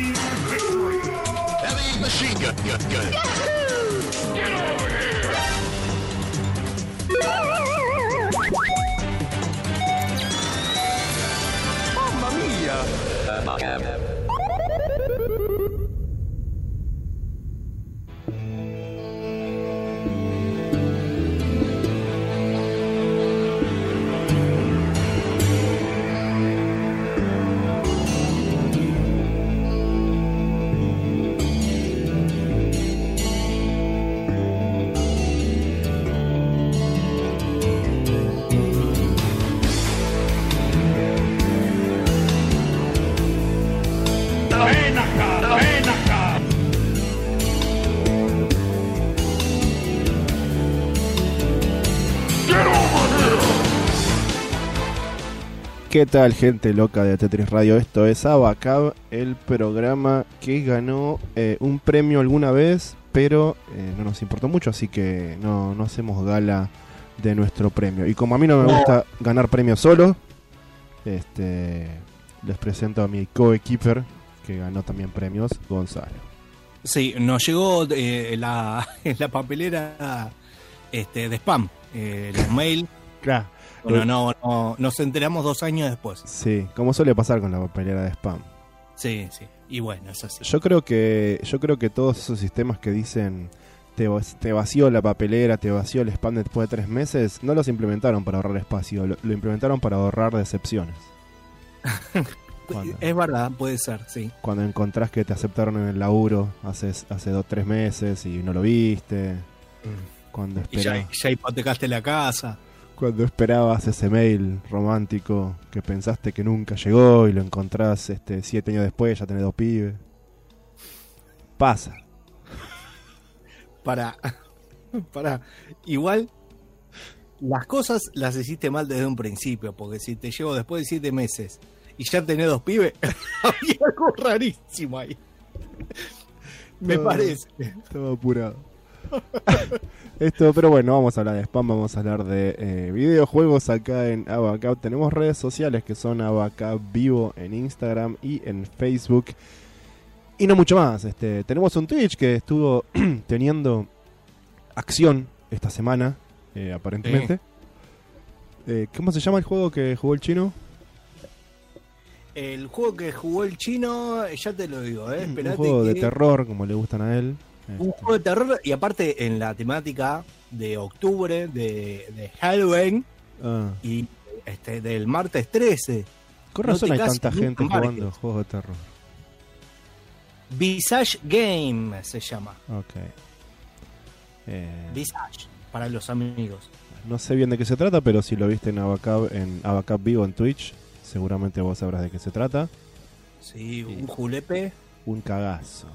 Heavy machine gun, gun, gun. Yahoo! Get over here! Mamma mia! Ven ¿Qué tal gente loca de Tetris Radio? Esto es Abacab, el programa que ganó eh, un premio alguna vez, pero eh, no nos importó mucho, así que no, no hacemos gala de nuestro premio. Y como a mí no me gusta ganar premios solo, este, les presento a mi co-equiper, que ganó también premios, Gonzalo. Sí, nos llegó eh, la, la papelera este, de spam, eh, los mail. Claro. Bueno, no, no, nos enteramos dos años después. Sí, como suele pasar con la papelera de spam. Sí, sí. Y bueno, es así. Yo creo que yo creo que todos esos sistemas que dicen te, te vació la papelera, te vació el spam después de tres meses, no los implementaron para ahorrar espacio, lo, lo implementaron para ahorrar decepciones. Cuando, Es verdad, puede ser, sí. cuando encontrás que te aceptaron en el laburo hace, hace dos tres meses y no lo viste, cuando, Y ya, ya hipotecaste la casa. Cuando esperabas ese mail romántico que pensaste que nunca llegó y lo encontrás este, siete años después, ya tenés dos pibes. Pasa. Para, para, igual las cosas las hiciste mal desde un principio, porque si te llevo después de siete meses y ya tenés dos pibes, había algo rarísimo ahí. Me No. parece. Estaba apurado. Esto, pero bueno, vamos a hablar de spam, vamos a hablar de eh, videojuegos acá en Abacab. Tenemos redes sociales que son Abacab Vivo en Instagram y en Facebook. Y no mucho más. Este, tenemos un Twitch que estuvo teniendo acción esta semana, eh, aparentemente. Eh, ¿Cómo se llama el juego que jugó el chino? El juego que jugó el chino, ya te lo digo, ¿eh? un Esperate juego de terror, como le gustan a él. Un Este, juego de terror y aparte en la temática de octubre, de, de Halloween ah, y este del martes 13. con razón hay tanta gente jugando juegos de terror. Visage Game se llama. Ok. Eh, Visage, para los amigos. no sé bien de qué se trata, pero si lo viste en Abacab, en Abacab Vivo en Twitch, seguramente vos sabrás de qué se trata. Sí, un julepe, Un cagazo.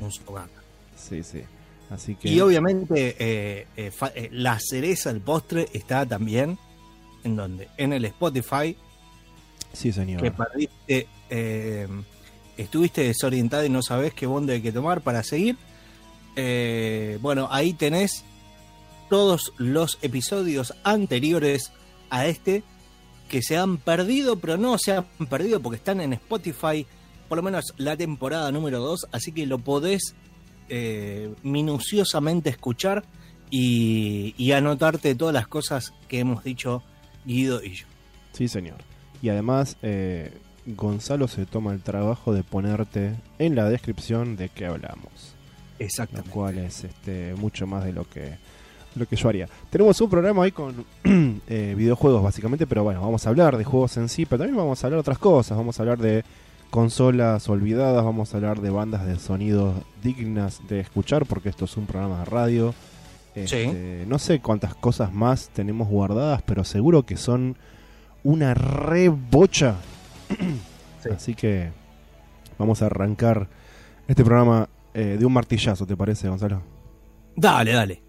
Un sogaca. Sí, sí. Así que. Y obviamente eh, eh, fa- eh, la cereza, el postre, está también en donde en el Spotify Sí, señor. que perdiste, estuviste desorientado y no sabés qué bonde hay que tomar para seguir. Bueno, ahí tenés todos los episodios anteriores a este que se han perdido, pero no se han perdido porque están en Spotify, por lo menos la temporada número 2, así que lo podés eh, minuciosamente escuchar y, y anotarte todas las cosas que hemos dicho Guido y yo. Sí, señor. Y además, eh, Gonzalo se toma el trabajo de ponerte en la descripción de qué hablamos. Lo Exactamente. cual es este, mucho más de lo que, lo que yo haría. Tenemos un programa ahí con eh, videojuegos, básicamente, pero bueno, vamos a hablar de juegos en sí, pero también vamos a hablar de otras cosas. Vamos a hablar de consolas olvidadas, vamos a hablar de bandas de sonidos dignas de escuchar, porque esto es un programa de radio. Este, No sé cuántas cosas más tenemos guardadas, pero seguro que son una re bocha. Sí. Así que vamos a arrancar este programa eh, de un martillazo, ¿te parece, Gonzalo? Dale, dale.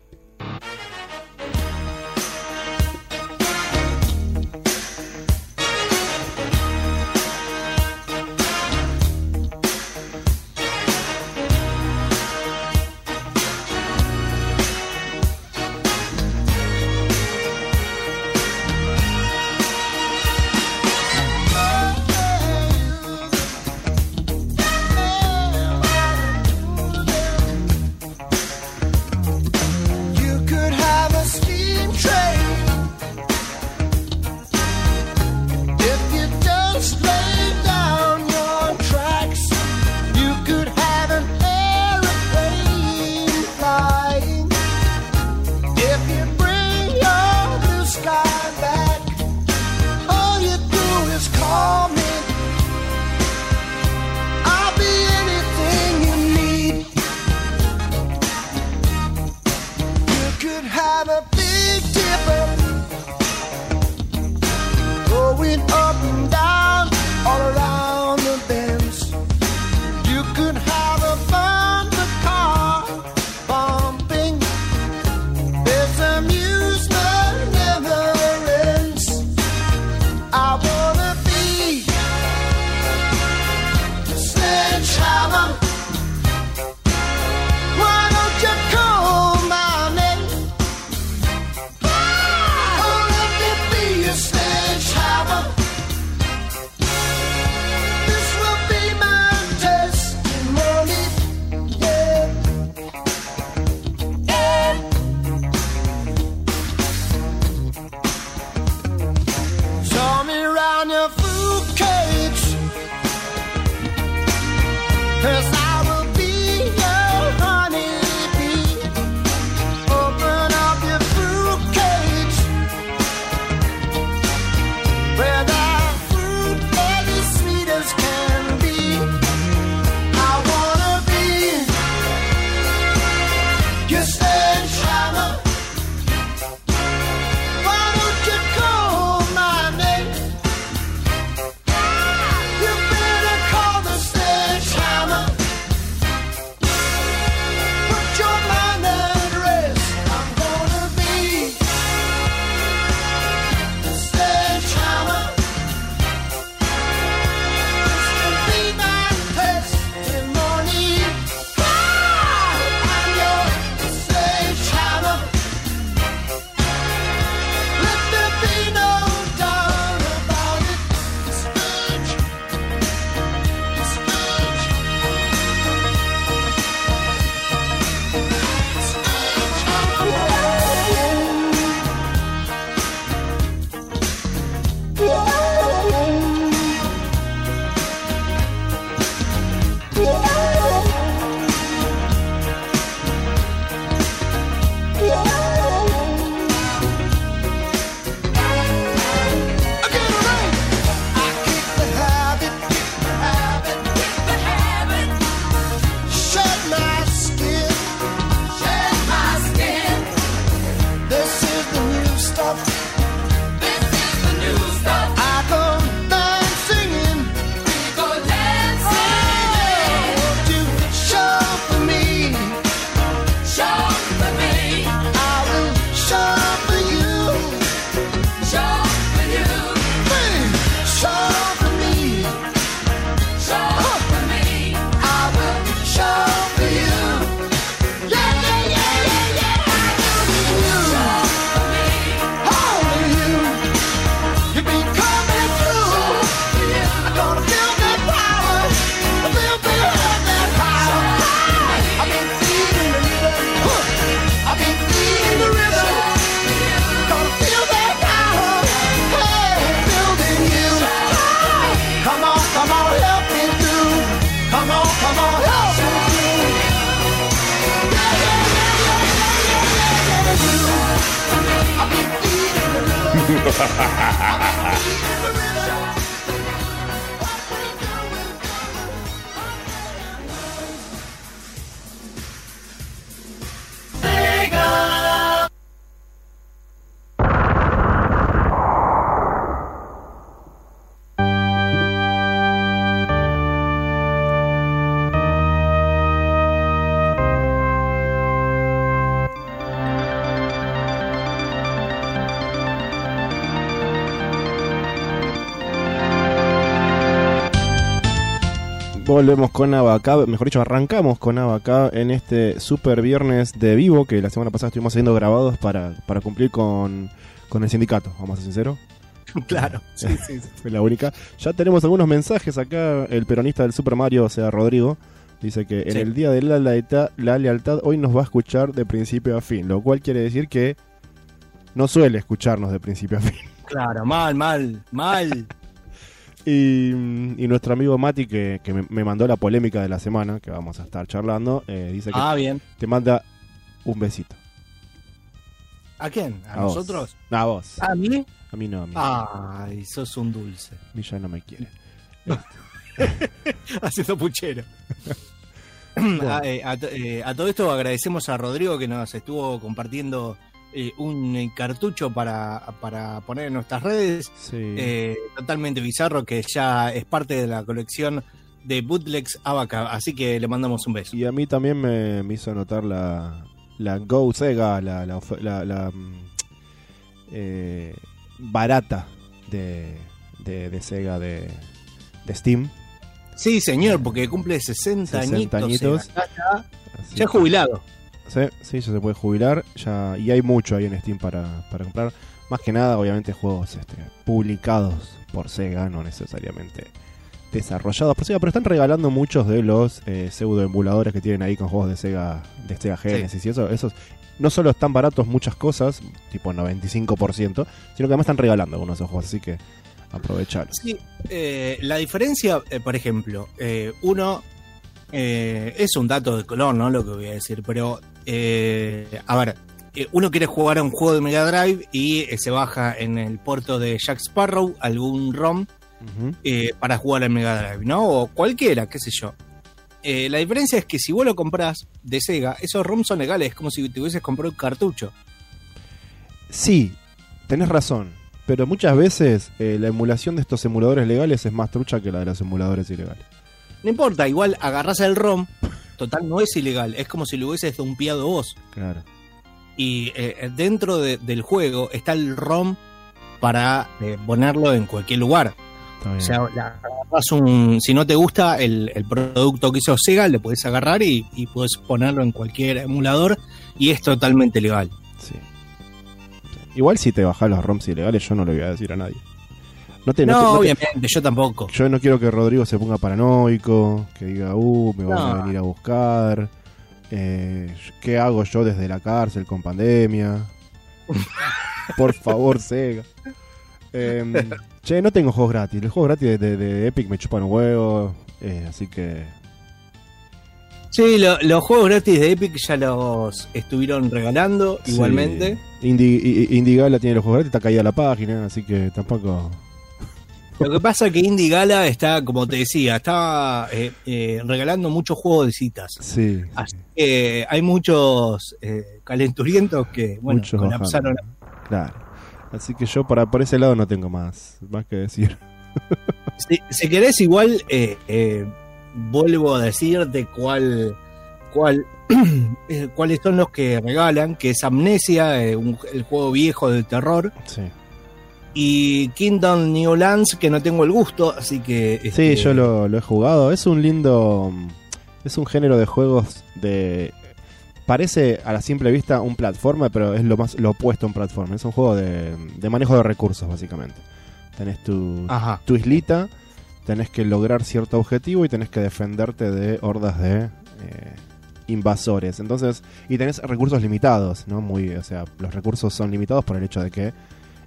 Volvemos con Abacab, mejor dicho, arrancamos con Abacab en este super viernes de vivo que la semana pasada estuvimos haciendo grabados para, para cumplir con, con el sindicato, vamos a ser sinceros. Claro, sí, sí, sí. Fue la única. Ya tenemos algunos mensajes acá. El peronista del Super Mario, o sea, Rodrigo, dice que en el día de la lealtad, la lealtad hoy nos va a escuchar de principio a fin, lo cual quiere decir que no suele escucharnos de principio a fin. Claro, mal, mal, mal. Y, y nuestro amigo Mati, que, que me, me mandó la polémica de la semana, que vamos a estar charlando, eh, dice que Ah, bien. te manda un besito. ¿A quién? ¿A, A vos. nosotros? No, a vos. ¿A mí? A mí no, a mí, Ay, sos un dulce. a mí ya no me quiere. Haciendo puchero. a, eh, a eh, a todo esto agradecemos a Rodrigo que nos estuvo compartiendo eh, un eh, cartucho para, para poner en nuestras redes. Sí. eh, totalmente bizarro que ya es parte de la colección de Bootlegs Abaca. Así que le mandamos un beso. Y a mí también me, me hizo notar la, la Go Sega, la, la, ofe- la- la, mm, eh, barata de, de, de Sega de, de Steam. Sí, señor, porque cumple 60, 60 añitos. Ya, jubilado. Sí, sí, ya se puede jubilar. Ya, y hay mucho ahí en Steam para, para comprar. Más que nada, obviamente, juegos este, publicados por Sega, no necesariamente desarrollados por Sega, pero están regalando muchos de los eh, pseudo emuladores que tienen ahí con juegos de Sega, de Sega Genesis y eso. Esos no solo están baratos muchas cosas, tipo 95%, sino que además están regalando algunos de esos juegos, así que aprovechalo. Sí, eh, la diferencia, eh, por ejemplo, eh, uno eh, es un dato de color, ¿no? Lo que voy a decir, pero eh, a ver, eh, uno quiere jugar a un juego de Mega Drive y eh, se baja en el puerto de Jack Sparrow algún ROM eh, para jugar al Mega Drive, ¿no? O cualquiera, qué sé yo. Eh, la diferencia es que si vos lo compras de Sega, esos ROMs son legales, es como si te hubieses comprado un cartucho. Sí, tenés razón. Pero muchas veces eh, la emulación de estos emuladores legales es más trucha que la de los emuladores ilegales. No importa, igual agarrás el ROM, total no es ilegal, es como si lo hubieses dumpeado vos. Claro. y eh, dentro de- del juego está el ROM para eh, ponerlo en cualquier lugar. O sea, la- un, si no te gusta el, el producto que hizo Sega, le puedes agarrar y, y puedes ponerlo en cualquier emulador y es totalmente legal. Sí. Igual si te bajás los ROMs ilegales, yo no le voy a decir a nadie. No te, No, no te- no te- obviamente, yo tampoco. yo no quiero que Rodrigo se ponga paranoico, que diga, uh, me van a venir a buscar. Eh, ¿Qué hago yo desde la cárcel con pandemia? Por favor, Sega. Em, che, no tengo juegos gratis. Los juegos gratis de, de- de Epic me chupan un huevo. eh, así que Sí, lo- los juegos gratis de Epic ya los estuvieron regalando Sí. igualmente. Indi- Indigala tiene los juegos gratis, está caída la página, así que tampoco. Lo que pasa es que Indie Gala está, como te decía, está eh, eh, regalando muchos juegos de citas. Sí. Así que hay muchos eh, calenturientos que, bueno, Muchos colapsaron. Claro. Así que yo para por ese lado no tengo más, más que decir. Si, si querés, igual eh, vuelvo a decirte cuál, cuál, cuáles son los que regalan, que es Amnesia, un- el juego viejo de terror, Sí. Y Kingdom New Lands, que no tengo el gusto, así que... Sí, este, yo lo, lo he jugado. Es un lindo. Es un género de juegos de. Parece a la simple vista un platformer, pero es lo más lo opuesto a un platformer. Es un juego de, de manejo de recursos, básicamente. Tenés tu, Ajá. tu islita, tenés que lograr cierto objetivo y tenés que defenderte de hordas de eh, invasores. Entonces, y tenés recursos limitados, ¿no? Muy, o sea, los recursos son limitados por el hecho de que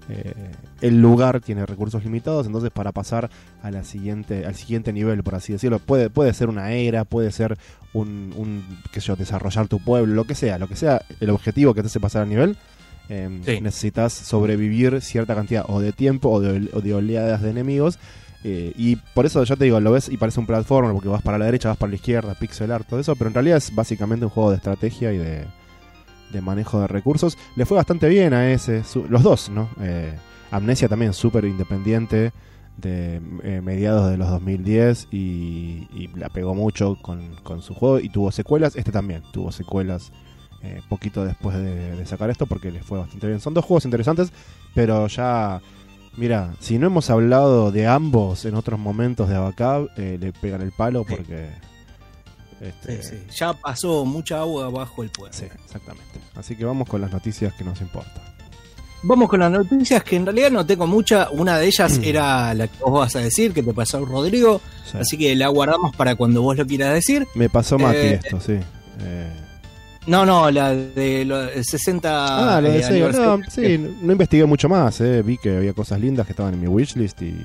eh, el lugar tiene recursos limitados, entonces para pasar a la siguiente, al siguiente nivel, por así decirlo, puede, puede ser una era, puede ser un, un qué sé yo, desarrollar tu pueblo, lo que sea, lo que sea el objetivo que te hace pasar al nivel, Em, Sí. Necesitas sobrevivir cierta cantidad o de tiempo o de, o de oleadas de enemigos. eh, y por eso ya te digo, lo ves y parece un platformer porque vas para la derecha, vas para la izquierda, pixel art, todo eso, pero en realidad es básicamente un juego de estrategia y de, de manejo de recursos. Le fue bastante bien a ese, su- los dos, ¿no? Eh, Amnesia también súper independiente de eh, mediados de los 2010 y, y la pegó mucho con, con su juego y tuvo secuelas. Este también tuvo secuelas eh, poquito después de, de sacar esto porque les fue bastante bien. Son dos juegos interesantes, pero ya, mira, si no hemos hablado de ambos en otros momentos de Abacab, eh, le pegan el palo porque... Este, Sí, sí. Ya pasó mucha agua bajo el puente. sí, exactamente. Así que vamos con las noticias que nos importan. Vamos con las noticias que en realidad no tengo mucha. Una de ellas era la que vos vas a decir, que te pasó Rodrigo. Sí. Así que la guardamos para cuando vos lo quieras decir. Me pasó Mati Eh, esto, sí. Eh, No, no, la de los 60. Ah, lo de Sega. No, sí, no investigué mucho más. eh. Vi que había cosas lindas que estaban en mi wishlist y,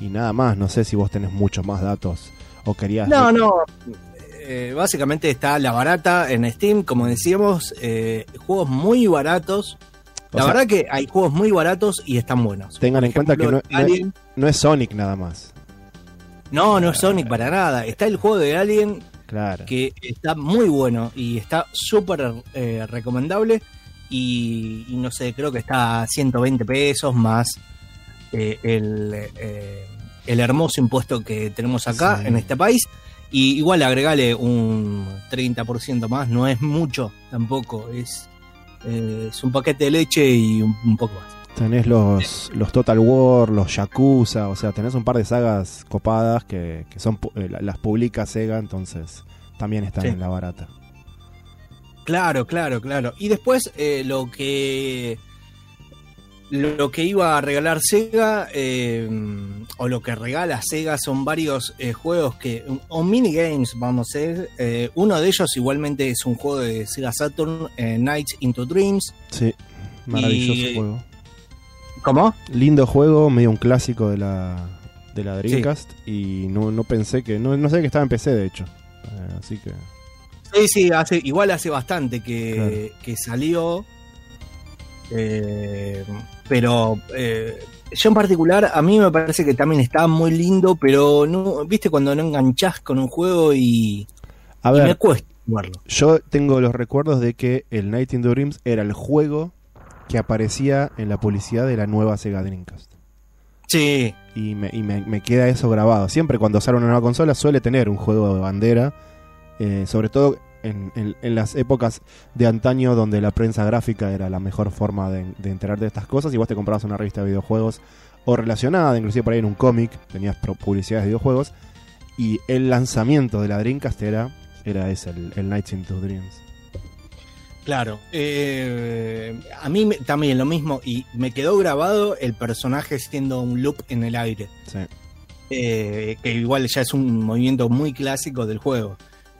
y nada más. No sé si vos tenés muchos más datos o querías. No, no. Eh, básicamente está la barata en Steam, como decíamos, eh, juegos muy baratos. O La sea, verdad que hay juegos muy baratos y están buenos. Tengan en cuenta que no, no es, Alien- no es Sonic nada más. no, no es Sonic para nada. Está el juego de Alien Claro. que está muy bueno y está súper eh, recomendable. Y, y no sé, creo que está a 120 pesos más eh, el, eh, el hermoso impuesto que tenemos acá Sí. en este país. Y igual agregale un 30% más, no es mucho tampoco, es, eh, es un paquete de leche y un, un poco más. Tenés los, los Total War, los Yakuza, o sea, tenés un par de sagas copadas que, que son eh, la- las publica Sega, entonces también están Sí. en la barata. Claro, claro, claro. Y después eh, lo que lo que iba a regalar Sega eh, o lo que regala Sega son varios eh, juegos que o minigames vamos a decir. Eh, uno de ellos igualmente es un juego de Sega Saturn, Nights into Dreams. Sí, maravilloso Y- juego. ¿Cómo? Lindo juego, medio un clásico de la, de la Dreamcast. Y no, no pensé que. No, no sé que estaba en PC, de hecho. Así que. Sí, sí, hace, igual hace bastante que, que salió. Eh, pero eh, yo en particular, a mí me parece que también está muy lindo, pero no, viste cuando no enganchás con un juego y, A y me cuesta jugarlo. yo tengo los recuerdos de que el Night in the Dreams era el juego que aparecía en la publicidad de la nueva Sega Dreamcast. Sí, Y, me, y me- me queda eso grabado. Siempre cuando sale una nueva consola suele tener un juego de bandera. eh, sobre todo en, en- en las épocas de antaño donde la prensa gráfica era la mejor forma de, de enterarte de estas cosas. Y vos te comprabas una revista de videojuegos o relacionada, inclusive por ahí en un cómic, tenías publicidades de videojuegos. Y el lanzamiento de la Dreamcast era, era ese, el, el Nights into Dreams. claro. Eh, a mí me- también lo mismo, y me quedó grabado el personaje siendo un loop en el aire. Sí. eh, que igual ya es un movimiento muy clásico del juego.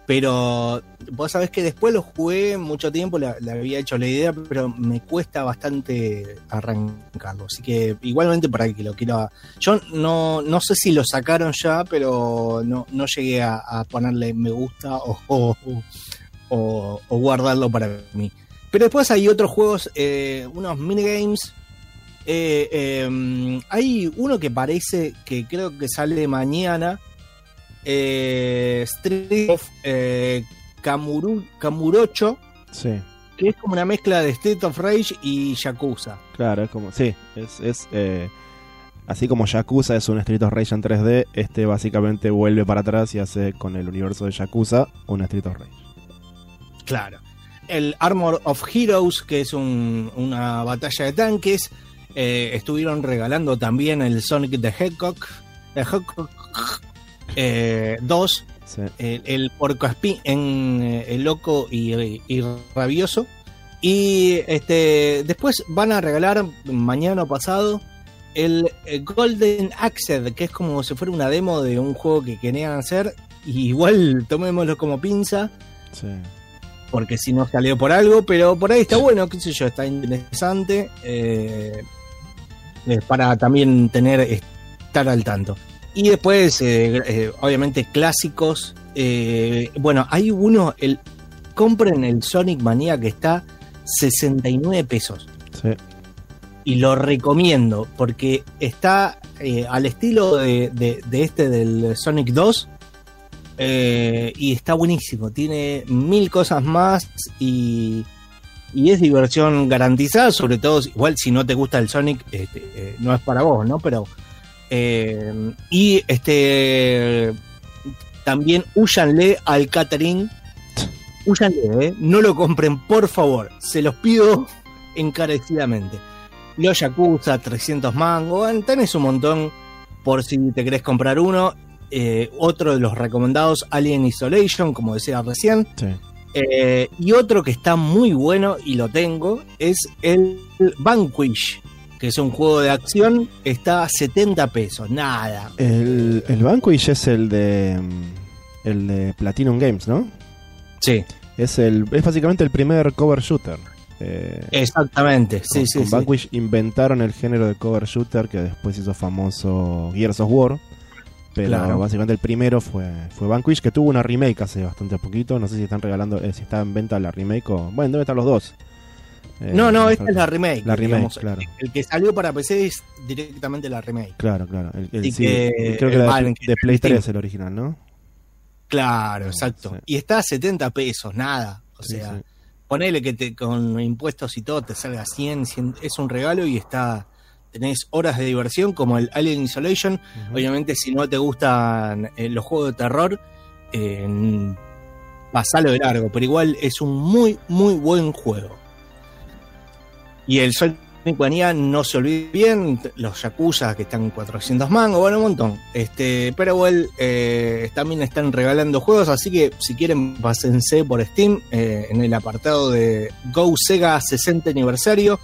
Pero vos sabés que después lo jugué mucho tiempo, le, le había hecho la idea, pero me cuesta bastante arrancarlo. Así que igualmente para que lo quiera... Yo no, no sé si lo sacaron ya, pero no, no llegué a, ponerle me gusta o, o, guardarlo para mí. Pero después hay otros juegos, eh, unos minigames eh, eh, hay uno que parece que creo que sale mañana. Eh, Street of eh, Kamuru, Kamurocho, Sí. que es como una mezcla de Street of Rage y Yakuza. Claro, es como. Sí, es. es eh, así como Yakuza es un Street of Rage en 3D, este básicamente vuelve para atrás y hace con el universo de Yakuza un Street of Rage. Claro. El Armor of Heroes, que es un- una batalla de tanques. eh, estuvieron regalando también el Sonic the Hedgehog. The Hedgehog eh, 2, Sí. el, el porco en eh, el loco y, y rabioso. Y este después van a regalar mañana o pasado el eh, Golden Axe, que es como si fuera una demo de un juego que querían hacer. Y igual tomémoslo como pinza, sí. porque si no salió por algo, pero por ahí está bueno, qué sé yo, está interesante. eh, para también tener estar al tanto. Y después, eh, eh, obviamente, clásicos. eh, bueno, hay uno, el compren el Sonic Mania que está 69 pesos. y lo recomiendo porque está al estilo de, de- de este del Sonic 2 eh, y está buenísimo. Tiene mil cosas más y, y es diversión garantizada, sobre todo igual si no te gusta el Sonic, este, no es para vos, ¿no? Pero eh, y este también huyanle al catering. Huyanle, ¿eh? No lo compren, por favor. Se los pido encarecidamente. Los Yakuza, 300 mangos. bueno, Tenés un montón por si te querés comprar uno. Eh, otro de los recomendados, Alien Isolation, como decía recién. Sí. Eh, y otro que está muy bueno y lo tengo es el Vanquish, que es un juego de acción. Está a 70 pesos, nada. El, el Vanquish es el de. El de Platinum Games, ¿no? Sí, Es, el, es básicamente el primer cover shooter. Eh, exactamente. Sí, con, sí, con sí. Vanquish inventaron el género de cover shooter que después hizo famoso Gears of War. Pero Claro. básicamente el primero fue, fue Vanquish, que tuvo una remake hace bastante poquito. No sé si están regalando, eh, si está en venta la remake o. Bueno, deben estar los dos. Eh, No, no, esta es la remake. La remake, digamos. claro. El que salió para PC es directamente la remake. Claro, claro. El, el- Y sí, que- creo que vale, de, de Play. 3 el original, ¿no? Claro, exacto. Sí. Y está a 70 pesos, nada. O Sí, sea, ponele que te, con impuestos y todo te salga 100, 100, es un regalo y está tenés horas de diversión como el Alien Isolation. Obviamente si no te gustan eh, los juegos de terror, eh, pasalo de largo, pero igual es un muy, muy buen juego. Y el Sonic Mania no se olvide bien, los Yakuza que están 400 mangos, bueno, un montón. Este, pero igual eh, también están regalando juegos, así que si quieren pásense por Steam eh, en el apartado de Go Sega 60 aniversario.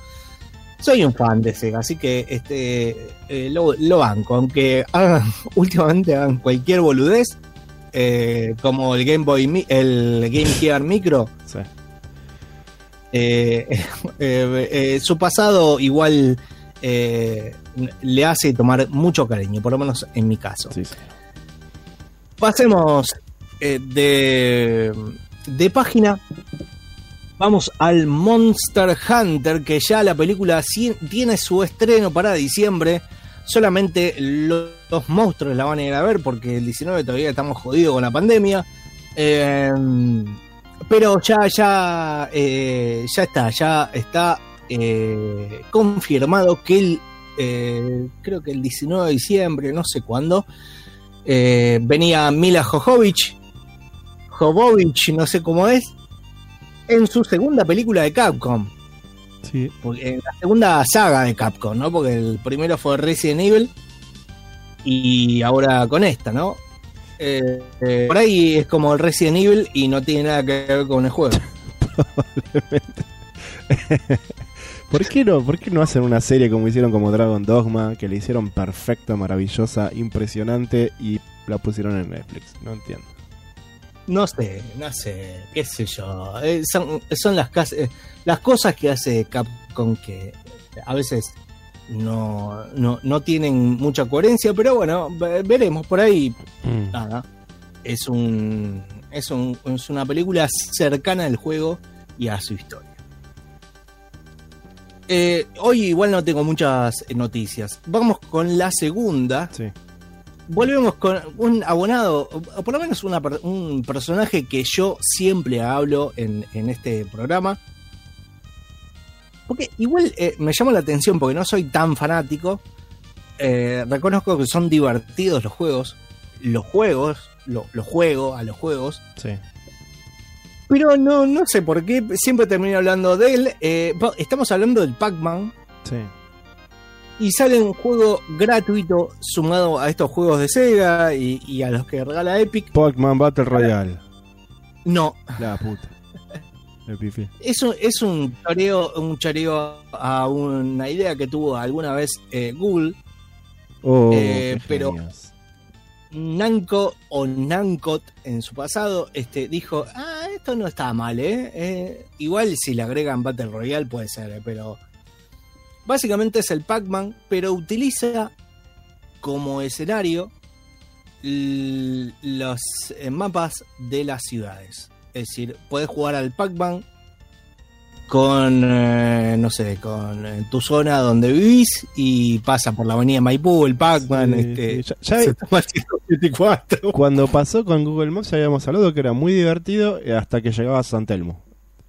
Soy un fan de Sega, así que este eh, lo, lo banco, aunque últimamente hagan cualquier boludez, eh, como el Game Boy, el Game Gear Micro, Sí. Eh, eh, eh, su pasado igual le hace tomar mucho cariño, por lo menos en mi caso. Sí, sí. Pasemos de, de página. Vamos al Monster Hunter, que ya la película tiene su estreno para diciembre. Solamente lo- los monstruos la van a ir a ver porque el 19 todavía estamos jodidos con la pandemia. Eh, pero ya, ya, eh, ya está, ya está eh, confirmado que el, eh, creo que el 19 de diciembre, no sé cuándo, eh, venía Mila Jovovich, Jovovich, no sé cómo es, en su segunda película de Capcom, Sí. porque- en la segunda saga de Capcom, ¿no? Porque el primero fue Resident Evil y ahora con esta, ¿no? Eh, eh, por ahí es como el Resident Evil y no tiene nada que ver con el juego. ¿Por qué no? ¿Por qué no hacen una serie como hicieron como Dragon Dogma, que le hicieron perfecta, maravillosa, impresionante y la pusieron en Netflix? No entiendo. No sé, no sé, qué sé yo. Eh, son, son las, eh, las cosas que hace Capcom que a veces no, no, no tienen mucha coherencia, pero bueno, ve- veremos por ahí. Nada. Es un, es un es una película cercana al juego y a su historia. Eh, hoy igual no tengo muchas noticias. Vamos con la segunda Sí. volvemos con un abonado, o por lo menos una un personaje que yo siempre hablo en, en este programa. Porque igual eh, me llama la atención porque no soy tan fanático. Eh, reconozco que son divertidos los juegos. Los juegos, lo- los juego a los juegos. Sí. Pero no, no sé por qué siempre termino hablando de él. Eh, estamos hablando del Pac-Man. Sí. Y sale un juego gratuito sumado a estos juegos de Sega y, y a los que regala Epic. Pac-Man Battle Royale. No, La puta. Es un, es un choreo, un choreo a una idea que tuvo alguna vez eh, Google. Oh, Eh, pero-. Nanco o Nancot en su pasado este, dijo, ah, esto no está mal, ¿eh? Eh, Igual si le agregan Battle Royale puede ser, eh, pero básicamente es el Pac-Man, pero utiliza como escenario los mapas de las ciudades. Es decir, puedes jugar al Pac-Man con, eh, no sé, con eh, tu zona donde vivís y pasa por la avenida Maipú, el Pac-Man, Sí, este, ya- ya- se toma el 124. Cuando pasó con Google Maps ya habíamos hablado que era muy divertido eh, hasta que llegaba a San Telmo.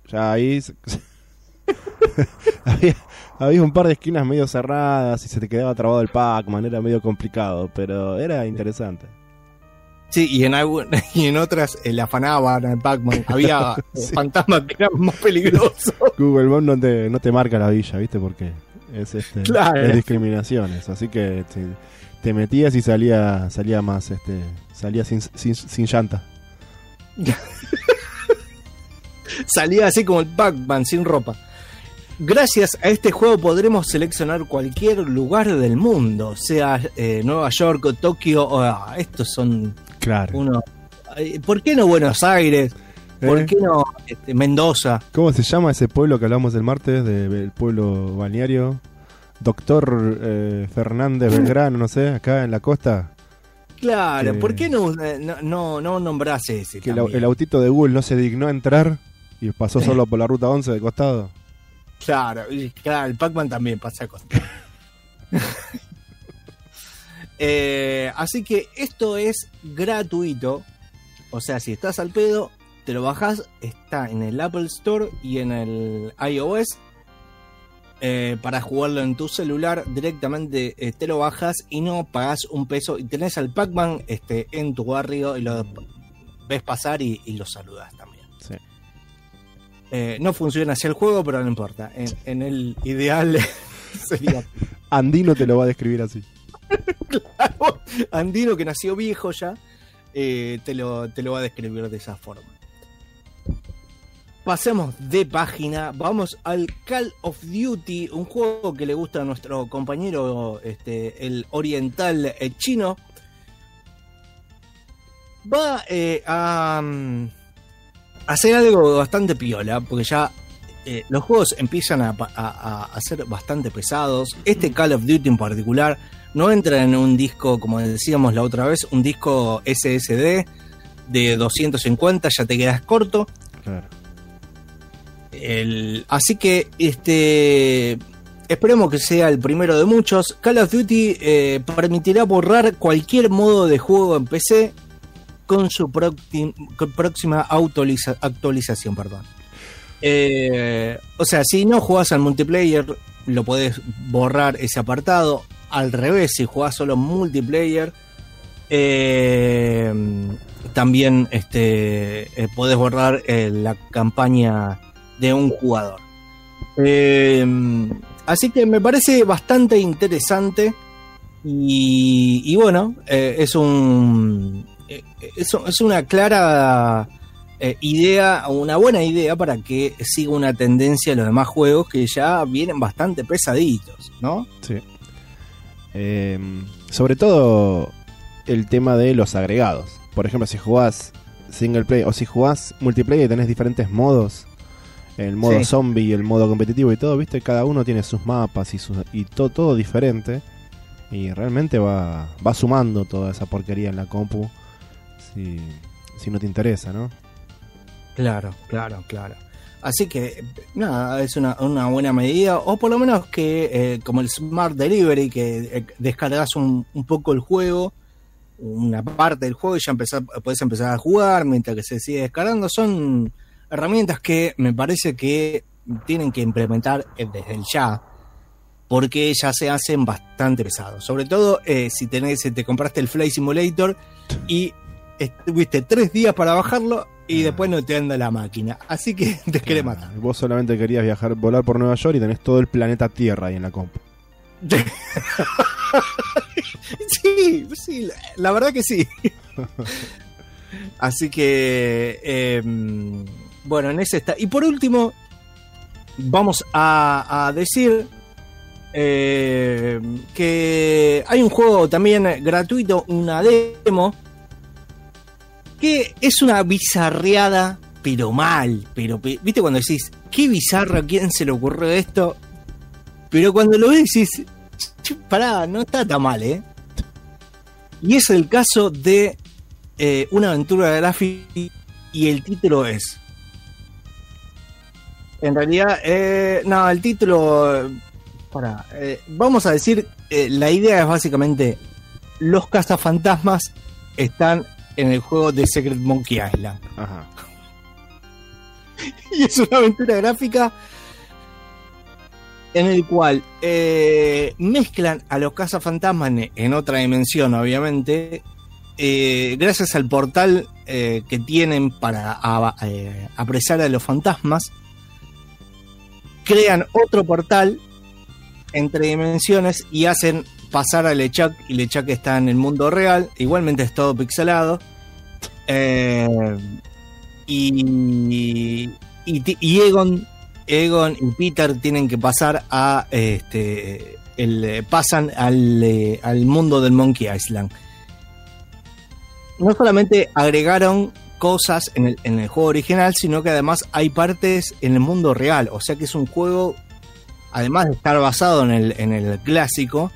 Ya ahí había, había un par de esquinas medio cerradas y se te quedaba trabado el Pac-Man, era medio complicado, pero era interesante. Sí, y en, y en otras el afanaban al Pac-Man. Había Sí. fantasmas que eran más peligrosos. Google Maps no te, no te marca la villa, ¿viste? Porque es, este, Claro. es discriminaciones, así que te, te metías y salía salía más, este salía sin, sin, sin llanta. Salía así como el Pac-Man sin ropa. Gracias a este juego podremos seleccionar cualquier lugar del mundo, sea eh, Nueva York o Tokio. o- ah, estos son Claro. uno. ¿Por qué no Buenos Aires? ¿Por ¿Eh? qué no este, Mendoza? ¿Cómo se llama ese pueblo que hablamos el martes, de- del pueblo balneario? Doctor eh, Fernández Belgrano, no sé, acá en la costa. Claro, Que- ¿por qué no, eh, no, no, no nombrás ese? Que el, autito de Google no se dignó a entrar y pasó solo por la ruta 11 de costado. Claro, y claro, el Pac-Man también pasa cosas. Eh, así que esto es gratuito. O sea, si estás al pedo, te lo bajas. Está en el Apple Store y en el iOS. Eh, para jugarlo en tu celular directamente eh, te lo bajas y no pagas un peso y tenés al Pac-Man este, en tu barrio y lo ves pasar y, y lo saludas también. Sí. Eh, no funciona así el juego, pero no importa. En, en el ideal sería Andino te lo va a describir así. Andino, que nació viejo ya, eh, te, lo, te lo va a describir de esa forma. Pasemos de página, vamos al Call of Duty, un juego que le gusta a nuestro compañero, este, el oriental eh, chino. Va eh, a mm, hacer algo bastante piola, porque ya los juegos empiezan a, a- a- a ser bastante pesados. Este Call of Duty en particular no entra en un disco, como decíamos la otra vez, un disco SSD de 250, ya te quedas corto. Claro. El- así que este esperemos que sea el primero de muchos. Call of Duty eh, permitirá borrar cualquier modo de juego en PC con su con próxima actualiza- actualización. Perdón. Eh, o sea, si no jugás al multiplayer, lo podés borrar ese apartado. Al revés, si jugás solo multiplayer, eh, también este, eh, podés borrar eh, la campaña de un jugador. Eh, así que me parece bastante interesante. Y, y bueno, es un. es, una clara idea, una buena idea para que siga una tendencia a los demás juegos que ya vienen bastante pesaditos, ¿no? Sí. Eh, sobre todo el tema de los agregados. Por ejemplo, si jugás single player o si jugás multiplayer y tenés diferentes modos, el modo Sí. zombie, el modo competitivo y todo, ¿viste? Cada uno tiene sus mapas y, sus, y to- todo diferente. Y realmente va, va sumando toda esa porquería en la compu si, si no te interesa, ¿no? Claro, claro, claro. Así que, nada, es una, buena medida, o por lo menos que, eh, como el Smart Delivery, que eh, descargas un, un poco el juego, una parte del juego y ya empezar, empezar a jugar mientras que se sigue descargando. Son herramientas que me parece que tienen que implementar eh, desde el ya, porque ya se hacen bastante pesados. Sobre todo si tenés, te compraste el Flight Simulator y estuviste tres días para bajarlo y Ah. después no te anda la máquina. Así que te quiere matar. Ah, Vos solamente querías viajar, volar por Nueva York y tenés todo el planeta Tierra ahí en la compu. sí, sí, la, la verdad que sí. Así que, eh, bueno, en ese está. Y por último, vamos a, a decir eh, que hay un juego también gratuito, una demo, que es una bizarreada, pero mal. Pero, pe- ¿viste cuando decís, qué bizarro, a quién se le ocurrió esto? Pero cuando lo ves decís, "Che, pará, no está tan mal, ¿eh? Y es el caso de eh, una aventura gráfica y el título es En realidad, eh, no, el título. Para, eh, vamos a decir, la idea es básicamente: los cazafantasmas están en el juego de Secret Monkey Island. Ajá. y es una aventura gráfica en el cual eh, mezclan a los cazafantasmas en, otra dimensión, obviamente, eh, gracias al portal eh, que tienen para a- apresar a los fantasmas, crean otro portal entre dimensiones y hacen pasar a Lechak y Lechak está en el mundo real, igualmente es todo pixelado. Eh, y, y, Egon, Egon y Peter tienen que pasar a este pasan al, eh, al mundo del Monkey Island. No solamente agregaron cosas en el, en el juego original, sino que además hay partes en el mundo real. O sea que es un juego, además de estar basado en el, en el clásico,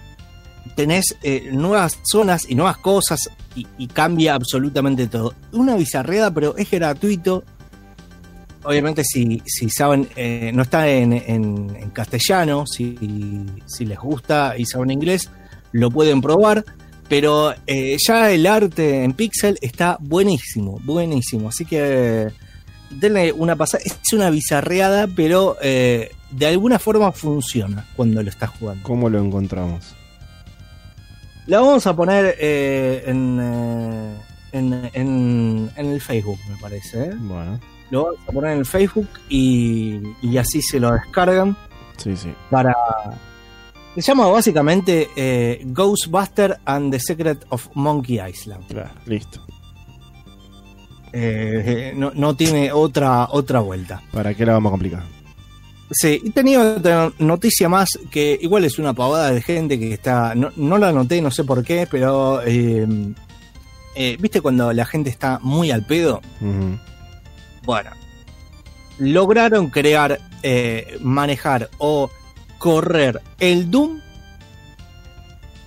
tenés eh, nuevas zonas y nuevas cosas y, cambia absolutamente todo. Una bizarreada, pero es gratuito. Obviamente, si, si saben, eh, no está en, en- castellano, si, si les gusta y saben inglés, lo pueden probar. Pero eh, ya el arte en Pixel está buenísimo, buenísimo. Así que denle una pasada. Es una bizarreada, pero de alguna forma funciona cuando lo estás jugando. ¿Cómo lo encontramos? La vamos a poner eh, en, eh, en, en- en el Facebook, me parece. ¿eh? Bueno, Lo vamos a poner en el Facebook y, y así se lo descargan sí, sí. para... Se llama básicamente eh, Ghostbuster and the Secret of Monkey Island. Claro, listo. Eh, no, no tiene otra, otra vuelta. ¿Para qué la vamos a complicar? Sí, y tenía otra noticia más que igual es una pavada de gente que está. No, no la anoté, no sé por qué, pero. eh, eh, ¿Viste cuando la gente está muy al pedo? Bueno, lograron crear, eh, manejar o correr el Doom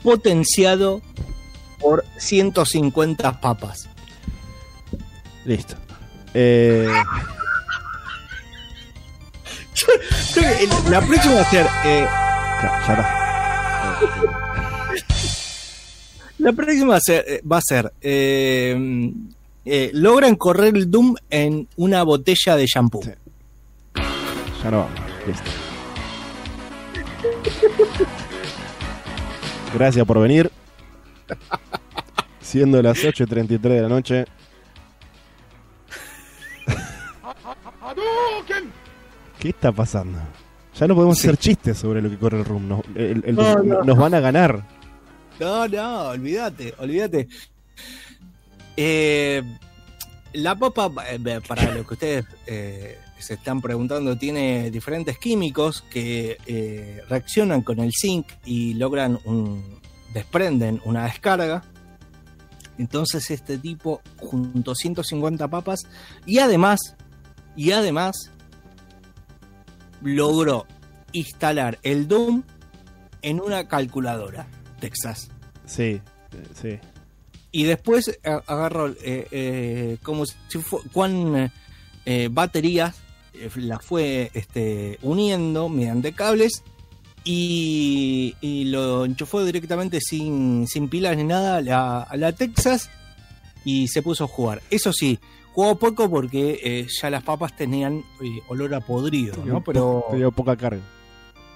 potenciado por 150 papas. Listo. Eh, Creo que el- la próxima va a ser. eh, claro, ya está. La próxima va a ser, eh, va a ser, eh, eh, logran correr el Doom en una botella de shampoo. Sí. Ya no vamos. Listo. Gracias por venir. Siendo las 8.33 de la noche. Hadouken! ¿Qué está pasando? Ya no podemos Sí. hacer chistes sobre lo que corre el room. Nos, el- el- No, no. nos van a ganar. No, no, olvídate, olvídate. Eh, la papa, eh, para lo que ustedes eh, se están preguntando, tiene diferentes químicos que eh, reaccionan con el zinc y logran un. desprenden una descarga. Entonces este tipo junto 150 papas y además, y además logró instalar el Doom en una calculadora Texas. Sí, eh, sí. Y después a- agarró eh, eh, como si fue cuán eh, baterías eh, las fue este, uniendo mediante cables y, y lo enchufó directamente sin, sin pilas ni nada a la, a la Texas y se puso a jugar. Eso sí, jugó poco porque eh, ya las papas tenían eh, olor a podrido, ¿no? Pero Tenía poca carga.